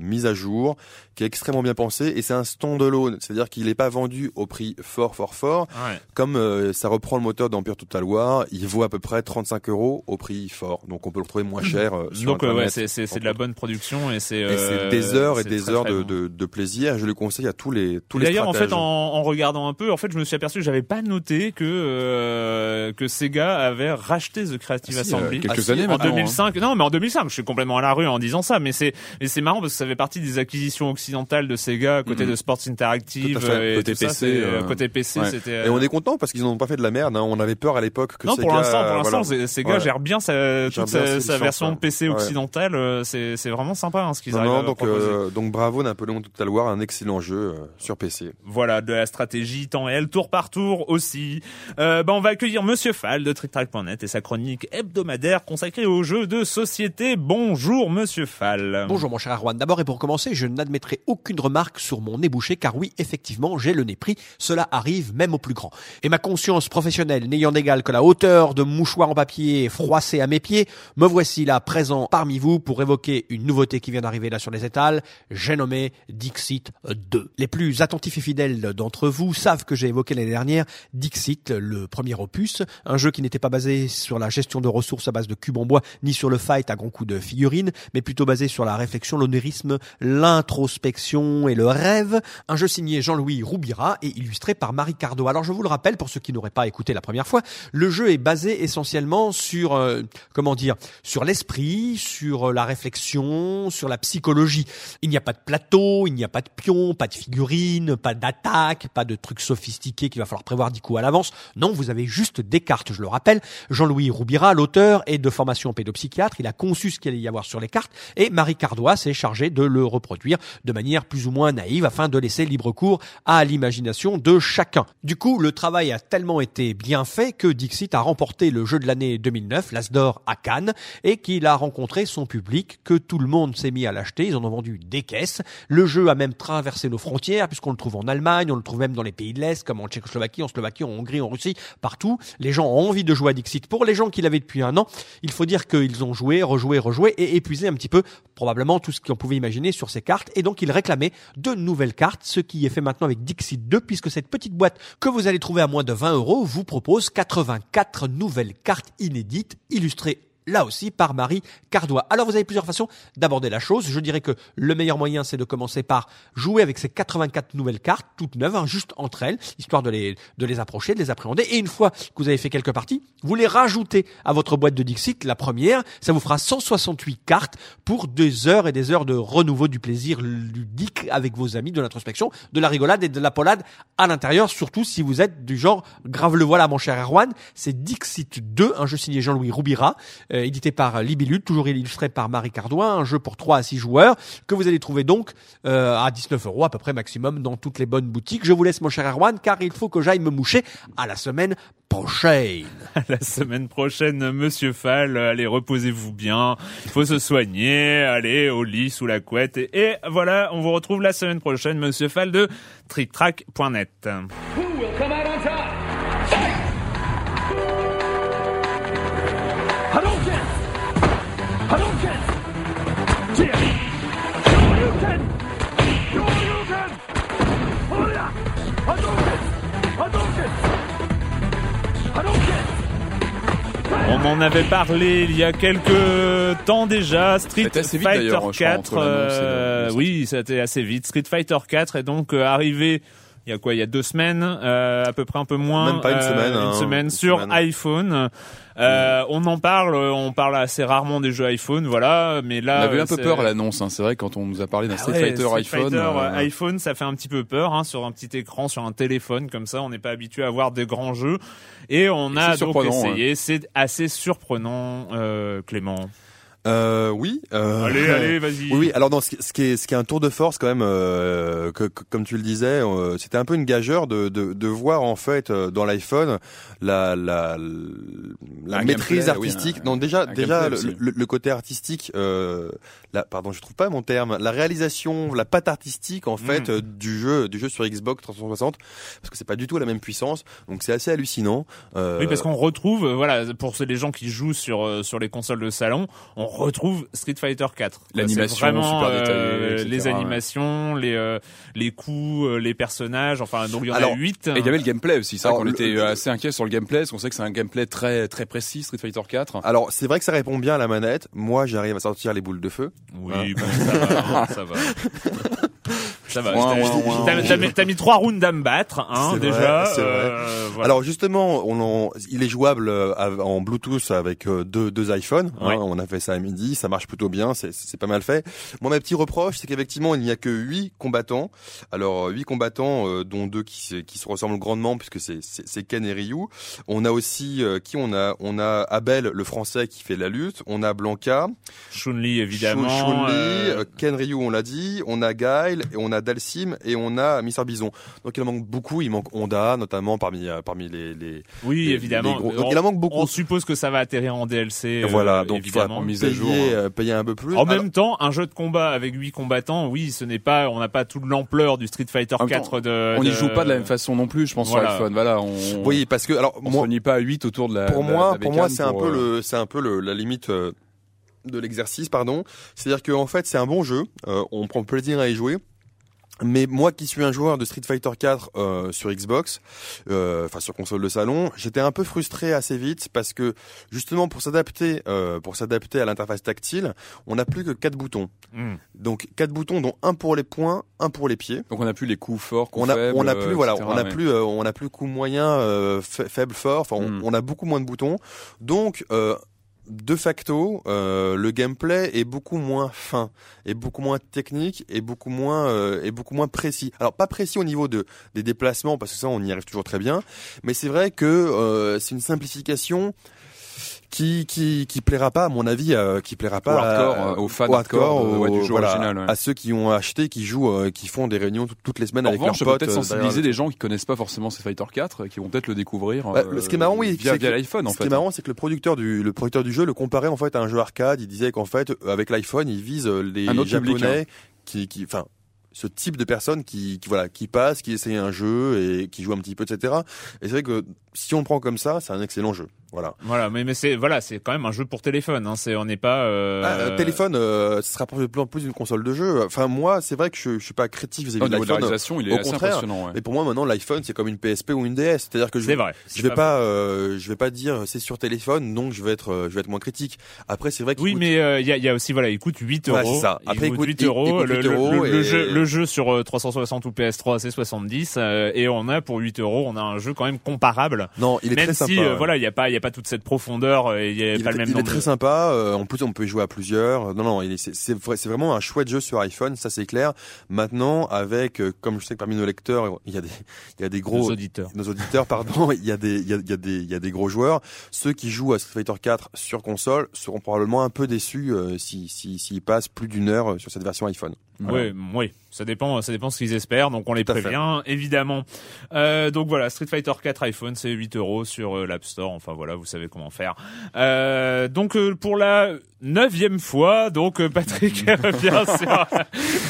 mis à jour, qui est extrêmement bien pensé, et c'est un standalone, c'est-à-dire qu'il n'est pas vendu au prix fort fort fort. Ouais. Comme ça reprend le moteur d'Empire Total War, il vaut à peu près 35 euros au prix fort. Donc on peut le trouver moins cher. euh, sur Donc euh, ouais, c'est, c'est, c'est de la bonne production et c'est. Euh, des heures et des très, heures très de, bon. de, de plaisir. Je le conseille à tous les tous les D'ailleurs, en fait, en, en regardant un peu, en fait, je me suis aperçu que j'avais pas noté que euh, que Sega avait racheté The Creative Ah si, Assembly. quelques Ah années en maintenant. hein. 2005. Non, mais en 2005, je suis complètement à la rue en disant ça, mais c'est mais c'est marrant parce que ça fait partie des acquisitions occidentales de Sega côté Mhm. de Sports Interactive et Côté tout PC, euh, côté PC, ouais. c'était. Et on est content parce qu'ils n'ont pas fait de la merde. Hein. On avait peur à l'époque que non, Sega, pour l'instant, pour euh, l'instant, voilà. Sega Ouais. gère bien sa, toute sa, sa version ouais. PC Ouais. occidentale. euh, C'est c'est vraiment sympa hein, ce qu'ils arrivent non, à donc, proposer. euh, donc bravo Napoléon Total War, un excellent jeu euh, sur PC. Voilà, de la stratégie temps réel, tour par tour aussi. Euh, bah, on va accueillir Monsieur Fall de TrickTrack.net et sa chronique hebdomadaire consacrée aux jeux de société. Bonjour Monsieur Fall. Bonjour mon cher Arwan. D'abord et pour commencer, je n'admettrai aucune remarque sur mon nez bouché car oui, effectivement, j'ai le nez pris. Cela arrive même aux plus grands. Et ma conscience professionnelle n'ayant d'égal que la hauteur de mouchoir en papier froissé à mes pieds, me voici là présent parmi vous pour évoquer une nouveauté qui vient d'arriver là sur les étals. J'ai nommé Dixit 2. Les plus attentifs et fidèles d'entre vous savent que j'ai évoqué l'année dernière Dixit, le premier opus, un jeu qui n'était pas basé sur la gestion de ressources à base de cubes en bois, ni sur le fight à grands coups de figurines, mais plutôt basé sur la réflexion, l'onérisme, l'introspection et le rêve. Un jeu signé Jean-Louis Roubira et illustré par Marie Cardo. Alors je vous le rappelle, pour ceux qui n'auraient pas écouté la première fois, le jeu est basé essentiellement sur, euh, comment dire, sur l'esprit, sur euh, la réflexion, sur la psychologie. Il n'y a pas de plateau, il n'y a pas de pion, pas de figurines, pas d'attaque, pas de trucs sophistiqués qu'il va falloir prévoir dix coups à l'avance. Non, vous avez juste des cartes, je le rappelle. Jean-Louis Roubira, l'auteur, est de formation pédopsychiatre. Il a conçu ce qu'il allait y avoir sur les cartes et Marie Cardois s'est chargée de le reproduire de manière plus ou moins naïve afin de laisser libre cours à l'imagination de chacun. Du coup, le travail a tellement été bien fait que Dixit a remporté le jeu de l'année 2009, l'As d'or à Et qu'il a rencontré son public, que tout le monde s'est mis à l'acheter. Ils en ont vendu des caisses. Le jeu a même traversé nos frontières puisqu'on le trouve en Allemagne, on le trouve même dans les pays de l'Est comme en Tchécoslovaquie, en Slovaquie, en Hongrie, en Russie, partout. Les gens ont envie de jouer à Dixit. Pour les gens qui l'avaient depuis un an, il faut dire qu'ils ont joué, rejoué, rejoué et épuisé un petit peu probablement tout ce qu'on pouvait imaginer sur ces cartes et donc ils réclamaient de nouvelles cartes, ce qui est fait maintenant avec Dixit 2 puisque cette petite boîte que vous allez trouver à moins de 20 euros vous propose 84 nouvelles cartes inédites illustrées là aussi par Marie Cardois. Alors vous avez plusieurs façons d'aborder la chose. Je dirais que le meilleur moyen c'est de commencer par jouer avec ces 84 nouvelles cartes, toutes neuves, hein, juste entre elles, histoire de les, de les approcher, de les appréhender. Et une fois que vous avez fait quelques parties, vous les rajoutez à votre boîte de Dixit, la première, ça vous fera 168 cartes pour des heures et des heures de renouveau du plaisir ludique avec vos amis, de l'introspection, de la rigolade et de la polade à l'intérieur, surtout si vous êtes du genre grave le voilà mon cher Erwan, c'est Dixit 2, un jeu signé Jean-Louis Roubira, euh, édité par Libellule, toujours illustré par Marie Cardouin, un jeu pour 3 à 6 joueurs que vous allez trouver donc euh, à 19 euros à peu près maximum dans toutes les bonnes boutiques. Je vous laisse mon cher Erwan car il faut que j'aille me moucher à la semaine prochaine. la semaine prochaine, monsieur Fall, allez, reposez-vous bien. Il faut se soigner, allez au lit sous la couette. Et, et voilà, on vous retrouve la semaine prochaine, monsieur Fall de TrickTrack.net. On en avait parlé il y a quelques temps déjà. Street Fighter d'ailleurs, je crois, 4. entre l'annonce et le- euh, oui, c'était assez vite. Street Fighter 4 est donc euh, arrivé. Il y a quoi Il y a deux semaines, euh, à peu près un peu moins. Même pas une euh, semaine, Une hein, semaine une sur semaine. iPhone. Euh, On en parle, on parle assez rarement des jeux iPhone, voilà. Mais On là, avait un peu peur à l'annonce, hein. c'est vrai quand on nous a parlé d'un ah Street ouais, Fighter Street iPhone. Fighter, euh, euh, iPhone, ça fait un petit peu peur hein, sur un petit écran, sur un téléphone comme ça. On n'est pas habitué à voir des grands jeux et on Et a donc essayé. C'est assez surprenant, euh, Clément. Euh, oui. euh, Allez, allez, vas-y. Oui, oui. Alors, non, ce, qui- ce qui est, ce qui est un tour de force quand même, euh, que, que- comme tu le disais, euh, c'était un peu une gageure de, de, de voir en fait euh, dans l'iPhone la la, la maîtrise gameplay, oui, artistique. un- non, déjà, déjà le, le- le côté artistique. Euh, la, pardon, je trouve pas mon terme. La réalisation, la patte artistique en fait Mm. euh, du jeu, du jeu sur Xbox 360, parce que c'est pas du tout la même puissance. Donc c'est assez hallucinant. Euh, Oui, parce qu'on retrouve, voilà, pour les gens qui jouent sur euh, sur les consoles de salon, on retrouve Street Fighter 4. L'animation C'est vraiment super euh, détaillée, les ouais. animations, les euh, les coups, euh, les personnages. Enfin, donc il y en Alors, a 8 Et il y avait le gameplay aussi, c'est vrai Alors, qu'on le- était assez inquiet sur le gameplay, parce qu'on sait que c'est un gameplay très très précis, Street Fighter 4. Alors c'est vrai que ça répond bien à la manette. Moi, j'arrive à sortir les boules de feu. Oui, bon, ça va, ça va. Ça va. T'as- mis, trois rounds à me battre, hein, déjà. vrai. euh, voilà. Alors justement, on en- il est jouable euh, en Bluetooth avec euh, deux, deux iPhones. hein. On a fait ça à midi, ça marche plutôt bien, c'est- pas mal fait. Moi, ma petite reproche, c'est qu'effectivement, il n'y a que huit combattants. Alors huit combattants, euh, dont deux qui, se- qui se ressemblent grandement puisque c'est- Ken et Ryu. On a aussi euh, qui on a? On a Abel, le Français, qui fait la lutte. On a Blanca, Chun-Li, évidemment. Chun- Ken Ryu, on l'a dit. On a Guile et on a Dalsim et on a Mister Bison. Donc il en manque beaucoup. Il manque Honda, notamment parmi euh, parmi les, les oui, les- évidemment. les gros- On- Donc, il en manque beaucoup. On suppose que ça va atterrir en DLC. euh, voilà, donc il évidemment. faudra mise à payer, jour, hein. euh, payer un peu plus. En Alors, même temps, un jeu de combat avec 8 combattants, oui, ce n'est pas, on n'a pas toute l'ampleur du Street Fighter En même 4 temps, de. on n'y de- joue pas de la même façon non plus, je pense, Voilà. sur iPhone. Voilà, on, oui, parce que alors on moi, se pas à 8 autour de la. pour de moi, la pour moi, c'est un peu euh, le, c'est un peu le, la limite euh, de l'exercice, pardon. C'est-à-dire que en fait, c'est un bon jeu. euh, on prend plaisir à y jouer. Mais moi qui suis un joueur de Street Fighter 4 euh, sur Xbox, euh, enfin sur console de salon, j'étais un peu frustré assez vite parce que justement pour s'adapter, euh, pour s'adapter à l'interface tactile, on n'a plus que quatre boutons. Hmm. Donc quatre boutons, dont un pour les poings, un pour les pieds. Donc on n'a plus les coups forts, coups on a faibles, on a plus voilà on a ouais. plus euh, on a plus coup moyen euh, fa- faible fort enfin on- Mm. on, a beaucoup moins de boutons donc euh, de facto euh, le gameplay est beaucoup moins fin et beaucoup moins technique et beaucoup moins euh, et beaucoup moins précis. Alors pas précis au niveau de des déplacements parce que ça on y arrive toujours très bien mais c'est vrai que euh, c'est une simplification qui qui qui plaira pas à mon avis euh, qui plaira pas hardcore, à- euh, aux fans au hardcore ouais, du jeu voilà, original, ouais. à ceux qui ont acheté qui jouent euh, qui font des réunions tout- toutes les semaines En avec revanche, leurs potes peut-être euh, sensibiliser des gens qui connaissent pas forcément Street Fighter 4, qui vont peut-être le découvrir. Bah, euh, ce qui est marrant, oui, via, via l'iPhone en Ce fait. qui est marrant, c'est que le producteur du le producteur du jeu le comparait en fait à un jeu arcade. Il disait qu'en fait, avec l'iPhone, il vise euh, les Un autre japonais public, hein. qui, qui, enfin, ce type de personnes qui, qui voilà, qui passent, qui essayent un jeu et qui jouent un petit peu, etc. Et c'est vrai que si on le prend comme ça, c'est un excellent jeu. Voilà. Voilà, mais mais c'est voilà, c'est quand même un jeu pour téléphone. Hein. C'est on n'est pas. Euh... Ah, euh, téléphone, euh, ce sera de plus en plus une console de jeu. Enfin moi, c'est vrai que je, je suis pas critique vis-à-vis Au de l'iPhone. il est Au assez contraire. impressionnant. ouais. Mais pour moi maintenant l'iPhone c'est comme une PSP ou une DS. C'est-à-dire que je C'est vrai. je vais pas pas euh, je vais pas dire c'est sur téléphone donc je vais être euh, je vais être moins critique. Après c'est vrai qu'il Oui, coûte- mais euh, il y, a, il y a aussi voilà, il coûte 8 Ouais, euros. c'est ça. Après, il coûte coûte- 8 euros. le, 8 le- euros le- le et- jeu, le jeu sur euh, 360 ou PS3 c'est 70 euh, et on a pour 8 euros, on a un jeu quand même comparable. non, il est Même très si sympa. voilà, il y a pas a pas toute cette profondeur, euh, il y a il pas est, le même il est nombre. très de- sympa. euh, en plus, on peut y jouer à plusieurs. Non, non, il est, c'est, c'est, vrai- c'est vraiment un chouette jeu sur iPhone, ça c'est clair. Maintenant, avec, euh, comme je sais que parmi nos lecteurs, il y a des, il y a des Nos gros, auditeurs. nos auditeurs, pardon, il y a des, il y a, il y a des, il y a des gros joueurs. Ceux qui jouent à Street Fighter 4 sur console seront probablement un peu déçus euh, si, si, s'ils passent plus d'une heure euh, sur cette version iPhone. Oui, oui, ça dépend, ça dépend ce qu'ils espèrent, donc on les prévient évidemment. Euh, donc voilà, Street Fighter 4 iPhone, c'est 8 euros sur euh, l'App Store. Enfin voilà, vous savez comment faire. Euh, donc euh, pour la neuvième fois, donc euh, Patrick revient sur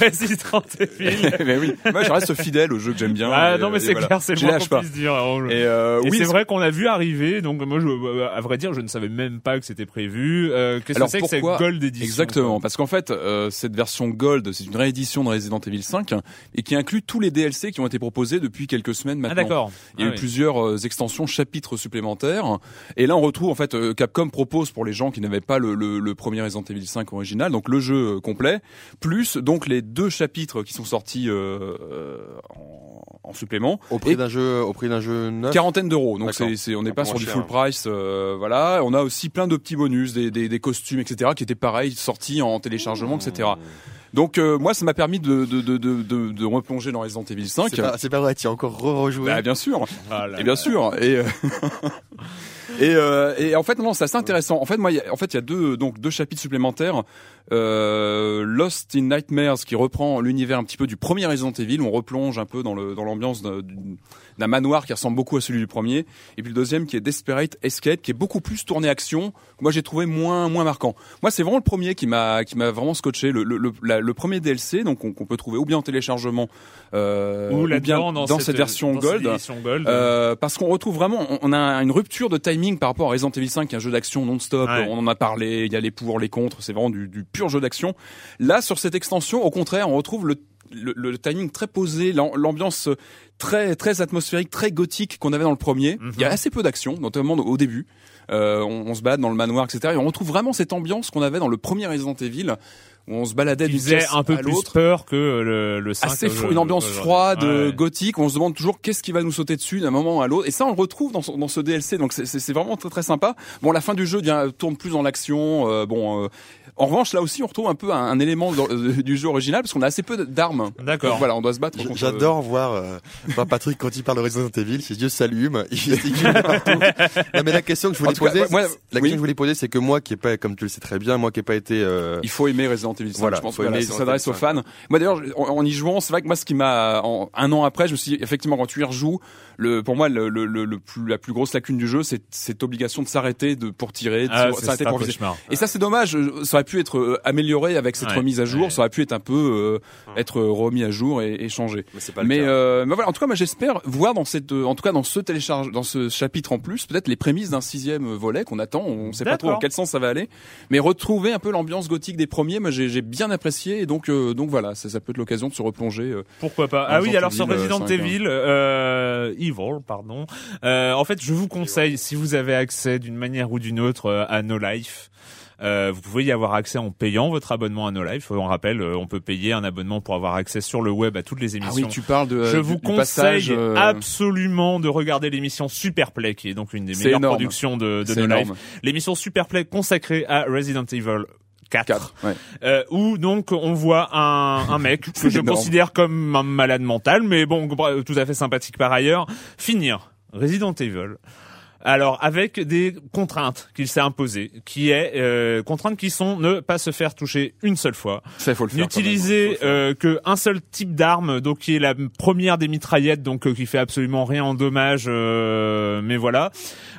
Resident Evil. mais oui, moi je reste fidèle au jeu que j'aime bien. Ah non mais et c'est voilà. clair, c'est le Je moins lâche qu'on pas. puisse dire. Et, euh, Et oui, c'est vrai qu'on a vu arriver, donc moi, je, euh, à vrai dire, je ne savais même pas que c'était prévu. Euh, Qu'est-ce que c'est que cette Gold Edition Exactement, parce qu'en fait, euh, cette version Gold, c'est une réédition de Resident Evil 5 et qui inclut tous les DLC qui ont été proposés depuis quelques semaines Ah maintenant. d'accord. Il y a Ah eu oui. plusieurs euh, extensions, chapitres supplémentaires. Et là, on retrouve en fait euh, Capcom propose pour les gens qui n'avaient pas le, le, le premier Resident Evil 5 original, donc le jeu euh, complet, plus donc les deux chapitres qui sont sortis euh, euh, en, en supplément. Au prix d'un jeu, au prix d'un jeu neuf. Quarantaine d'euros, donc c'est, c'est, on n'est pas sur du full price, voilà. On a aussi plein de petits bonus, des, des, des costumes, etc., qui étaient pareils, sortis en téléchargement, etc. Donc euh, moi, ça m'a permis de, de, de, de, de, de replonger dans Resident Evil 5. C'est pas, c'est pas vrai, tu as encore re-rejoué. Bah, bien sûr. Ah là Et bien là. sûr. Et, euh, et, euh, et en fait, non, c'est assez intéressant. En fait, moi, il y a- en fait, il y a deux, donc, deux chapitres supplémentaires. Euh, Lost in Nightmares, qui reprend l'univers un petit peu du premier Resident Evil. On replonge un peu dans le dans l'ambiance d'un- manoir qui ressemble beaucoup à celui du premier. Et puis le deuxième, qui est Desperate Escape, qui est beaucoup plus tourné action. Que moi, j'ai trouvé moins moins marquant. Moi, c'est vraiment le premier qui m'a qui m'a vraiment scotché. Le, le, le, la- le premier DLC, donc qu'on peut trouver ou bien en téléchargement, euh, Ou bien dans, cette, version dans Gold. Euh, parce qu'on retrouve vraiment, on- a une rupture de timing par rapport à Resident Evil 5, qui est un jeu d'action non-stop. Ouais. On en a parlé, il y a les pour, les contre, c'est vraiment du, du pur jeu d'action. Là, sur cette extension, au contraire, on retrouve le, le, le timing très posé, l'am- l'ambiance très très atmosphérique, très gothique qu'on avait dans le premier. Mhm. Il y a assez peu d'action, notamment au début. Euh, on, on se balade dans le manoir, etc. Et on retrouve vraiment cette ambiance qu'on avait dans le premier Resident Evil, où on se baladait d'une pièce un peu à plus peur que le, le 5. assez euh, fou, je- une ambiance froide, Ouais. euh, gothique. On se demande toujours qu'est-ce qui va nous sauter dessus d'un moment à l'autre. Et ça, on le retrouve dans, ce- dans ce DLC. Donc c'est- vraiment très très sympa. Bon, la fin du jeu devient, tourne plus dans l'action. euh, bon, euh, en revanche, là aussi, on retrouve un peu un, un élément euh, du jeu original parce qu'on a assez peu d'armes. D'accord. Donc Voilà, on doit se battre. J'adore voir, euh, voir Patrick quand il parle de Resident Evil, ses yeux s'allument, il gesticule de partout. Non mais la question que je voulais cas, poser, moi- la oui. question que je voulais poser, c'est que moi qui est pas, comme tu le sais très bien, moi qui ai pas été, euh, Il faut aimer Resident Evil 5. Voilà, je pense faut voilà, aimer ça s'adresse aux Evil 5. fans. Moi d'ailleurs, en, en y jouant, c'est vrai que moi, ce qui m'a, un an après, je me suis dit, effectivement, quand tu y rejoues, le, pour moi, le, le, le, le plus, la plus grosse lacune du jeu, c'est cette obligation de s'arrêter, de pour tirer, de Ah, s'arrêter pour viser. Et ça c'est dommage, euh, ça aurait pu être euh, amélioré avec cette Ouais, remise à jour, ouais. ça aurait pu être un peu euh, être remis à jour et, et changé. mais c'est pas le Mais, euh, mais voilà, en tout cas, moi j'espère voir dans cette, euh, en tout cas dans ce télécharge, dans ce chapitre en plus, peut-être les prémices d'un sixième volet qu'on attend. On sait pas trop dans quel sens ça va aller, mais retrouver un peu l'ambiance gothique des premiers, moi j'ai bien apprécié et donc euh, donc voilà, ça, ça peut être l'occasion de se replonger. euh, Pourquoi pas Ah oui, alors sur euh, Resident 5. Evil, euh, Evil, pardon. Euh, en fait, je vous conseille, si vous avez accès d'une manière ou d'une autre euh, à No Life. Euh, vous pouvez y avoir accès en payant votre abonnement à No Life. On rappelle, euh, on peut payer un abonnement pour avoir accès sur le web à toutes les Ah émissions. oui, tu parles de. Je du- vous conseille passage, euh, absolument de regarder l'émission Superplay, qui est donc une des meilleures énorme. productions de, de No Life. énorme. L'émission Superplay consacrée à Resident Evil 4. 4. Ouais. Euh, où donc on voit un, un mec que je énorme. considère comme un malade mental, mais bon, tout à fait sympathique par ailleurs, finir Resident Evil. Alors avec des contraintes qu'il s'est imposées, qui est euh, contraintes qui sont ne pas se faire toucher une seule fois, Ça faut le faire. n'utiliser euh, que un seul type d'arme, donc qui est la première des mitraillettes, donc euh, qui fait absolument rien en dommage, euh, mais voilà.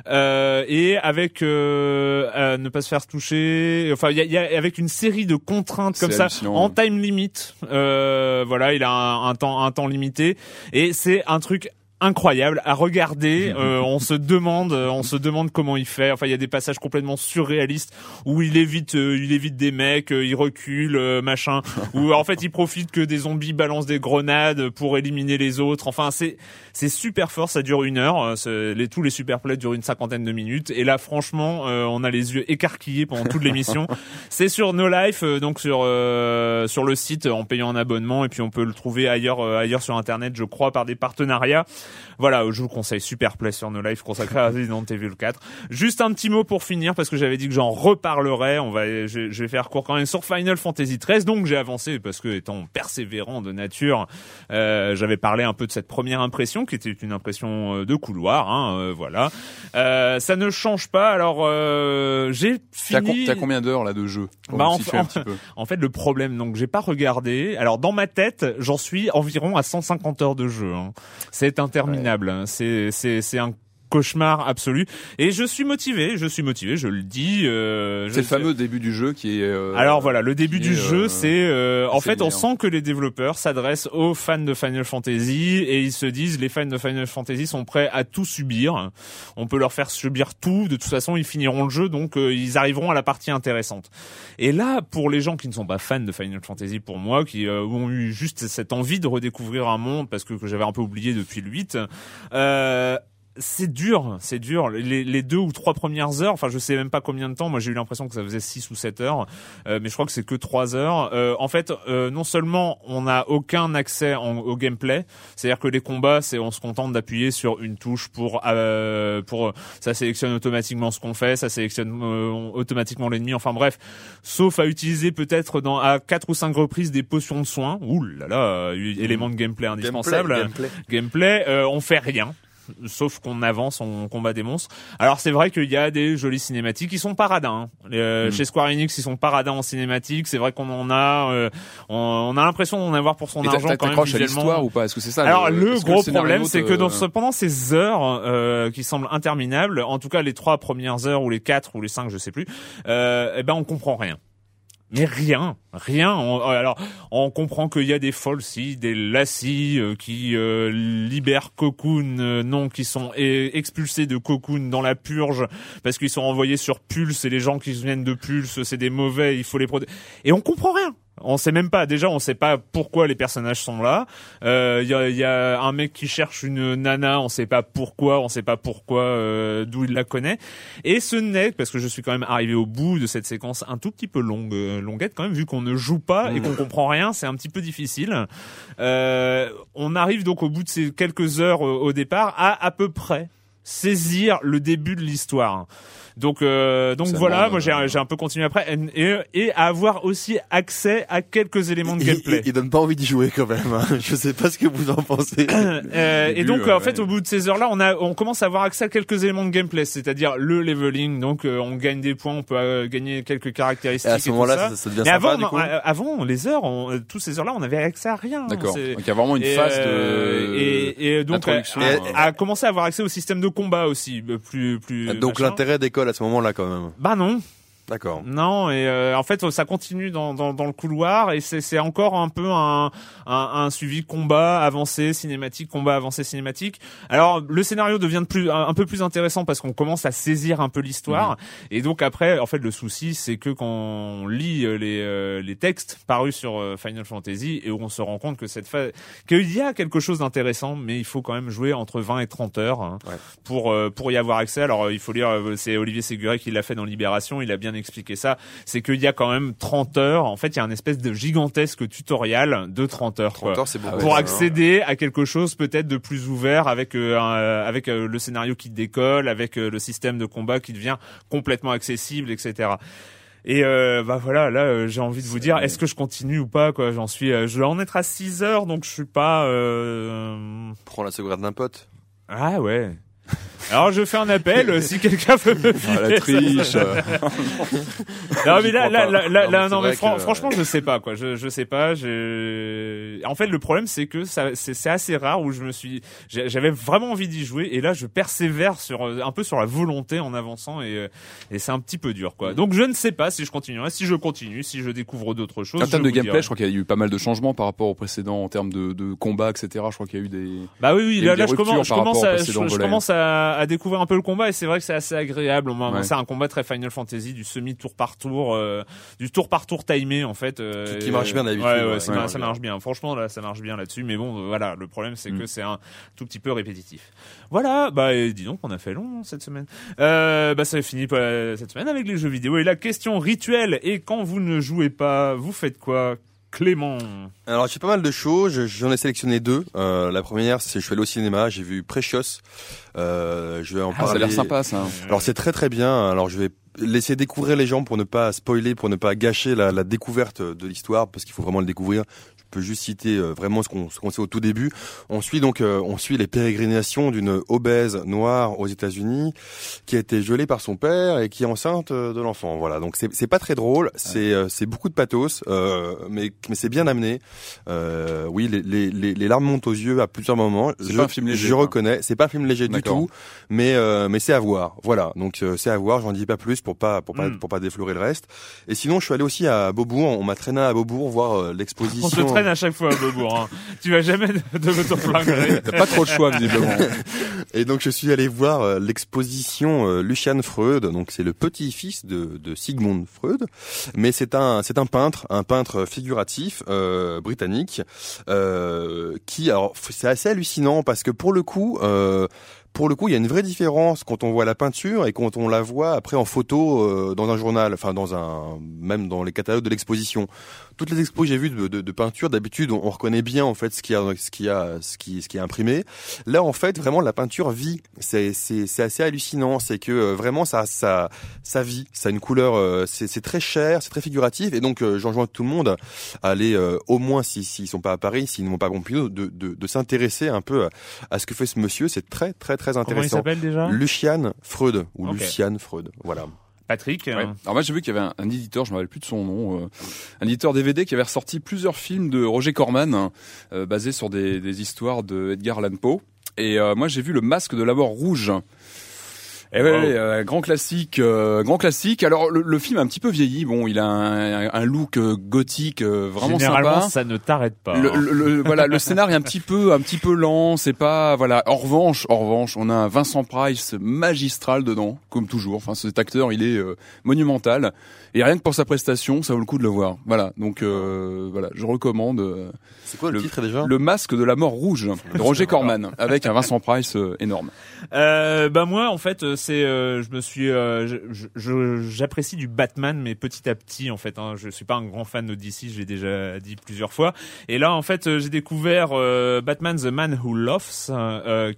Euh, et avec euh, euh, ne pas se faire toucher, enfin il y a, y a- avec une série de contraintes comme ça en time limit. Euh, voilà, il a un, un temps un temps limité et c'est un truc incroyable à regarder. Euh, on se demande, euh, on se demande comment il fait. Enfin, il y a des passages complètement surréalistes où il évite, euh, il évite des mecs, il recule, machin. Où en fait, il profite que des zombies balancent des grenades pour éliminer les autres. Enfin, c'est c'est super fort. Ça dure une heure. Les tous les super plays durent une cinquantaine de minutes. Et là, franchement, on a les yeux écarquillés pendant toute l'émission. c'est sur No Life, donc sur sur le site en payant un abonnement et puis on peut le trouver ailleurs ailleurs sur internet, je crois, par des partenariats. Voilà, je vous conseille Super Play sur nos lives consacrés à Resident Evil 4. Juste un petit mot pour finir parce que j'avais dit que j'en reparlerai. On va, je, vais faire court quand même sur Final Fantasy 13. Donc j'ai avancé parce que étant persévérant de nature, euh, j'avais parlé un peu de cette première impression qui était une impression euh, de couloir. Hein, euh, voilà, euh, ça ne change pas. Alors euh, j'ai fini. T'as combien d'heures là de jeu bah, en, en, fait, le problème, donc j'ai pas regardé. Alors dans ma tête, j'en suis environ à 150 heures de jeu. Hein. C'est interminable. Hein. C'est c'est c'est un cauchemar absolu. Et je suis motivé, je suis motivé, je le dis. Euh, c'est le fameux début du jeu qui est. Euh, Alors voilà, le début du jeu, euh, c'est euh, en fait, on sent que les développeurs s'adressent aux fans de Final Fantasy et ils se disent les fans de Final Fantasy sont prêts à tout subir. On peut leur faire subir tout. De toute façon, ils finiront le jeu, donc ils arriveront à la partie intéressante. Et là, pour les gens qui ne sont pas fans de Final Fantasy, pour moi, qui ont eu juste cette envie de redécouvrir un monde parce que, que j'avais un peu oublié depuis le 8, euh, c'est dur, c'est dur. Les, deux ou trois premières heures, enfin je sais même pas combien de temps. Moi j'ai eu l'impression que ça faisait six ou sept heures, euh, mais je crois que c'est que trois heures. Euh, en fait, euh, non seulement on n'a aucun accès au gameplay, c'est-à-dire que les combats, c'est on se contente d'appuyer sur une touche pour pour ça sélectionne automatiquement ce qu'on fait, ça sélectionne automatiquement l'ennemi. Enfin bref, sauf à utiliser peut-être dans à quatre ou cinq reprises des potions de soins. Ouh là là, élément de gameplay indispensable. Gameplay, gameplay. gameplay on fait rien sauf qu'on avance, on combat des monstres. Alors c'est vrai qu'il y a des jolies cinématiques qui sont paradins. Hein. Euh, mm. Chez Square Enix, ils sont paradins en cinématique. C'est vrai qu'on en a, euh, on, a l'impression d'en avoir pour son argent quand même à l'histoire ou pas? Est-ce que c'est ça Alors le, gros problème, c'est que dans, pendant ces heures euh, qui semblent interminables, en tout cas les trois premières heures ou les quatre ou les cinq, je sais plus, euh, eh ben on comprend rien mais rien, rien. On, alors, on comprend qu'il y a des falsies, des lacis euh, qui euh, libèrent Cocoon, euh, non, qui sont expulsés de Cocoon dans la purge parce qu'ils sont envoyés sur Pulse et les gens qui viennent de Pulse, c'est des mauvais, il faut les protéger. Et on comprend rien. On sait même pas. Déjà, on sait pas pourquoi les personnages sont là. Il euh, y, a, y, a, un mec qui cherche une nana. On sait pas pourquoi. On sait pas pourquoi euh, d'où il la connaît. Et ce n'est parce que je suis quand même arrivé au bout de cette séquence un tout petit peu longue, euh, longuette quand même, vu qu'on ne joue pas et qu'on comprend rien. C'est un petit peu difficile. on arrive donc au bout de ces quelques heures au départ à à peu près saisir le début de l'histoire. Donc euh, donc voilà, moi j'ai j'ai un peu continué après et, et à avoir aussi accès à quelques éléments de gameplay. Il, il, donne pas envie d'y jouer quand même. Hein. Je sais pas ce que vous en pensez. euh, et donc en fait au bout de ces heures-là, on a on commence à avoir accès à quelques éléments de gameplay, c'est-à-dire le leveling. Donc euh, on gagne des points, on peut euh, gagner quelques caractéristiques. Et à ce moment-là, ça. ça, devient Mais sympa, avant, du coup. avant les heures, on, toutes ces heures-là, on avait accès à rien. D'accord. Donc il y a vraiment une phase de et, et donc à, à, commencer à avoir accès au système de combat aussi plus plus. Donc l'intérêt d'école à ce moment-là quand même. Bah non. D'accord. Non, et euh, en fait, ça continue dans, dans, dans le couloir et c'est encore un peu un, un, un, suivi combat avancé cinématique, combat avancé cinématique. Alors, le scénario devient de plus, un, peu plus intéressant parce qu'on commence à saisir un peu l'histoire. Mhm. Et donc après, en fait, le souci, c'est que quand on lit euh, les, euh, les textes parus sur Final Fantasy et où on se rend compte que cette phase, qu'il y a quelque chose d'intéressant, mais il faut quand même jouer entre 20 et 30 heures hein, pour pour y avoir accès. Alors, il faut lire, c'est Olivier Séguré qui l'a fait dans Libération. Il a bien expliquer ça, c'est qu'il y a quand même 30 heures. En fait, il y a un espèce de gigantesque tutoriel de 30 heures, 30 heures c'est pour accéder à quelque chose peut-être de plus ouvert avec euh, avec euh, le scénario qui décolle, avec euh, le système de combat qui devient complètement accessible, etc. Et euh, bah voilà, là j'ai envie de vous dire, est-ce que je continue ou pas quoi? J'en suis, je vais en être à 6 heures, donc je suis pas. Euh... Prends la seconde d'un pote. Ah ouais. Alors je fais un appel euh, si quelqu'un veut me Ah, la triche. Non mais là, là, là, là, Non, mais non, c'est mais vrai fran- que- franchement je sais pas quoi, je je sais pas. En fait le problème c'est que ça c'est assez rare où je me suis j'avais vraiment envie d'y jouer et là je persévère sur euh, un peu sur la volonté en avançant et euh, et c'est un petit peu dur quoi. Donc je ne sais pas si je continuerai, si je continue, si je découvre d'autres choses. En termes de gameplay, dirai. je crois qu'il y a eu pas mal de changements par rapport au précédent en termes de, de combat, etc. Je crois qu'il y a eu des. Bah oui, oui, là, je commence, je commence, à, à, à découvrir un peu le combat et c'est vrai que c'est assez agréable. On m'a- Ouais. C'est un combat très Final Fantasy, du semi tour par tour, euh, du tour par tour timé en fait. euh, Qui- qui marche bien d'habitude, Ouais, ouais, ça, marche bien. Franchement, là, ça marche bien là-dessus. Mais bon, voilà, le problème c'est Mm. que c'est un tout petit peu répétitif. Voilà, bah et dis donc, on a fait long cette semaine. Euh, bah ça est fini euh, cette semaine avec les jeux vidéo et la question rituelle. Et quand vous ne jouez pas, vous faites quoi, Clément Alors j'ai pas mal de choses, Je- j'en ai sélectionné deux. Euh, la première, c'est je suis allé au cinéma, j'ai vu Precious. Euh, je vais en Ah, ça a parler. l'air sympa, ça. Alors c'est très très bien. Alors je vais laisser découvrir les gens pour ne pas spoiler, pour ne pas gâcher la, la découverte de l'histoire, parce qu'il faut vraiment le découvrir. Je peux juste citer euh, vraiment ce qu'on qu'on sait au tout début. On suit donc euh, on suit les pérégrinations d'une obèse noire aux États-Unis qui a été violée par son père et qui est enceinte euh, de l'enfant. Voilà. Donc c'est pas très drôle, c'est euh, c'est beaucoup de pathos, euh, mais mais c'est bien amené. Euh, oui, les, les les larmes montent aux yeux à plusieurs moments. C'est Je, pas un film léger, Je reconnais, c'est pas un film léger du tout mais euh, mais c'est à voir. Voilà, donc euh, c'est à voir. J'en dis pas plus pour pas pour pas Mm. pour pas déflorer le reste. Et sinon, je suis allé aussi à Beaubourg. On m'a traîné à Beaubourg voir l'exposition. À chaque fois à Beaubourg. Hein. tu vas jamais de, gré. T'as pas trop de choix, visiblement. Et donc je suis allé voir euh, l'exposition euh, Lucian Freud. Donc c'est le petit-fils de, de Sigmund Freud, mais c'est un c'est un peintre, un peintre figuratif euh, britannique euh, qui alors c'est assez hallucinant parce que pour le coup. Pour le coup, il y a une vraie différence quand on voit la peinture et quand on la voit après en photo euh, dans un journal, enfin dans un même dans les catalogues de l'exposition. Toutes les expos que j'ai vues de, de, de peinture, d'habitude, on, on reconnaît bien en fait ce qui a ce qui a ce qui ce qui est imprimé. Là, en fait, vraiment, la peinture vit. C'est c'est c'est assez hallucinant. C'est que euh, vraiment ça ça ça vit. Ça a une couleur. euh, c'est c'est très cher, c'est très figuratif. Et donc, euh, j'enjoins tout le monde à aller euh, au moins s'ils s'ils sont pas à Paris, s'ils ne vont pas à Pompidou, de de, de s'intéresser un peu à, à ce que fait ce monsieur. C'est très très très Comment il intéressant. s'appelle déjà? Lucian Freud ou Ok. Lucian Freud. Voilà. Patrick. Ouais. euh, Alors moi j'ai vu qu'il y avait un, un éditeur, je me rappelle plus de son nom, euh, un éditeur DVD qui avait ressorti plusieurs films de Roger Corman hein, euh, basés sur des, des histoires de Edgar Allan Poe. Et euh, moi j'ai vu le Masque de la mort rouge. Et ouais, Wow. euh, grand classique, euh, grand classique. Alors le, le film a un petit peu vieilli. Bon, il a un, un look euh, gothique euh, vraiment Généralement, sympa. ça ne t'arrête pas. Le, hein. le- le- voilà, le scénario est un petit peu, un petit peu lent. C'est pas, voilà. En revanche, en revanche, on a un Vincent Price magistral dedans, comme toujours. Enfin, cet acteur, il est euh, monumental. Et rien que pour sa prestation, ça vaut le coup de le voir. Voilà. Donc, euh, voilà, je recommande euh, C'est quoi le, Le- titre déjà? Le Masque de la mort rouge de Roger Corman avec un Vincent Price euh, énorme. Euh, bah moi en fait euh, c'est euh, je me suis euh, j'apprécie du Batman mais petit à petit en fait hein, je suis pas un grand fan de DC j'ai déjà dit plusieurs fois. Et là en fait euh, j'ai découvert euh, Batman the Man Who Laughs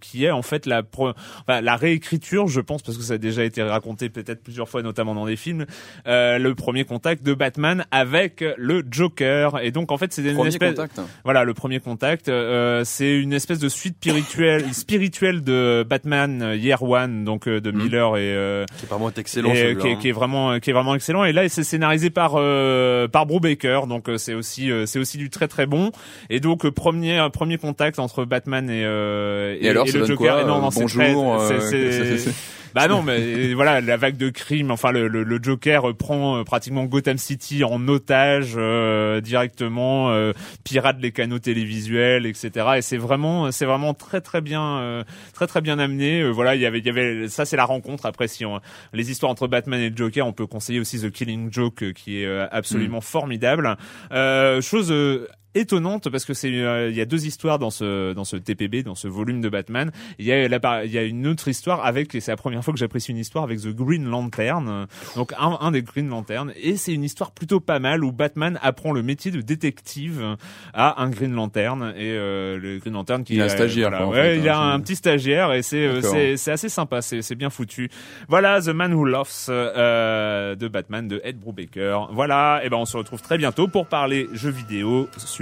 qui est en fait la pro- enfin, la réécriture je pense parce que ça a déjà été raconté peut-être plusieurs fois notamment dans des films euh, le premier contact de Batman avec le Joker. Et donc en fait c'est une Premier espèce contact. voilà, le premier contact, euh, c'est une espèce de suite spirituelle, spirituelle de Batman euh, Year One, donc euh, de Mhm. Miller et, euh, Qui est vraiment excellent. et, qui, est, hein. qui est vraiment qui est vraiment excellent. Et là, c'est scénarisé par euh, par Brubaker, donc c'est aussi c'est aussi du très très bon. Et donc premier premier contact entre Batman et euh, Et alors, ça le Joker. quoi Et non, non, c'est bonjour, bah non, mais euh, voilà, la vague de crimes. Enfin, le, le, le Joker euh, prend euh, pratiquement Gotham City en otage euh, directement, euh, pirate les canaux télévisuels, etc. Et c'est vraiment, c'est vraiment très très bien, euh, très très bien amené. Euh, voilà, il y avait, il y avait, ça c'est la rencontre. Après, si on, les histoires entre Batman et le Joker, on peut conseiller aussi The Killing Joke, qui est euh, absolument formidable. Euh, chose euh, étonnante parce que c'est euh, il y a deux histoires dans ce dans ce TPB dans ce volume de Batman. Il y a là il y a une autre histoire avec et c'est la première fois que j'apprécie une histoire avec The Green Lantern euh, donc un, un des Green Lantern et c'est une histoire plutôt pas mal où Batman apprend le métier de détective à un Green Lantern et euh, le Green Lantern qui Il a un stagiaire, voilà, quoi, ouais, fait, il a hein, un petit stagiaire et c'est euh, c'est c'est assez sympa c'est c'est bien foutu. Voilà The Man Who Laughs euh, de Batman de Ed Brubaker. Voilà et ben on se retrouve très bientôt pour parler jeux vidéo sur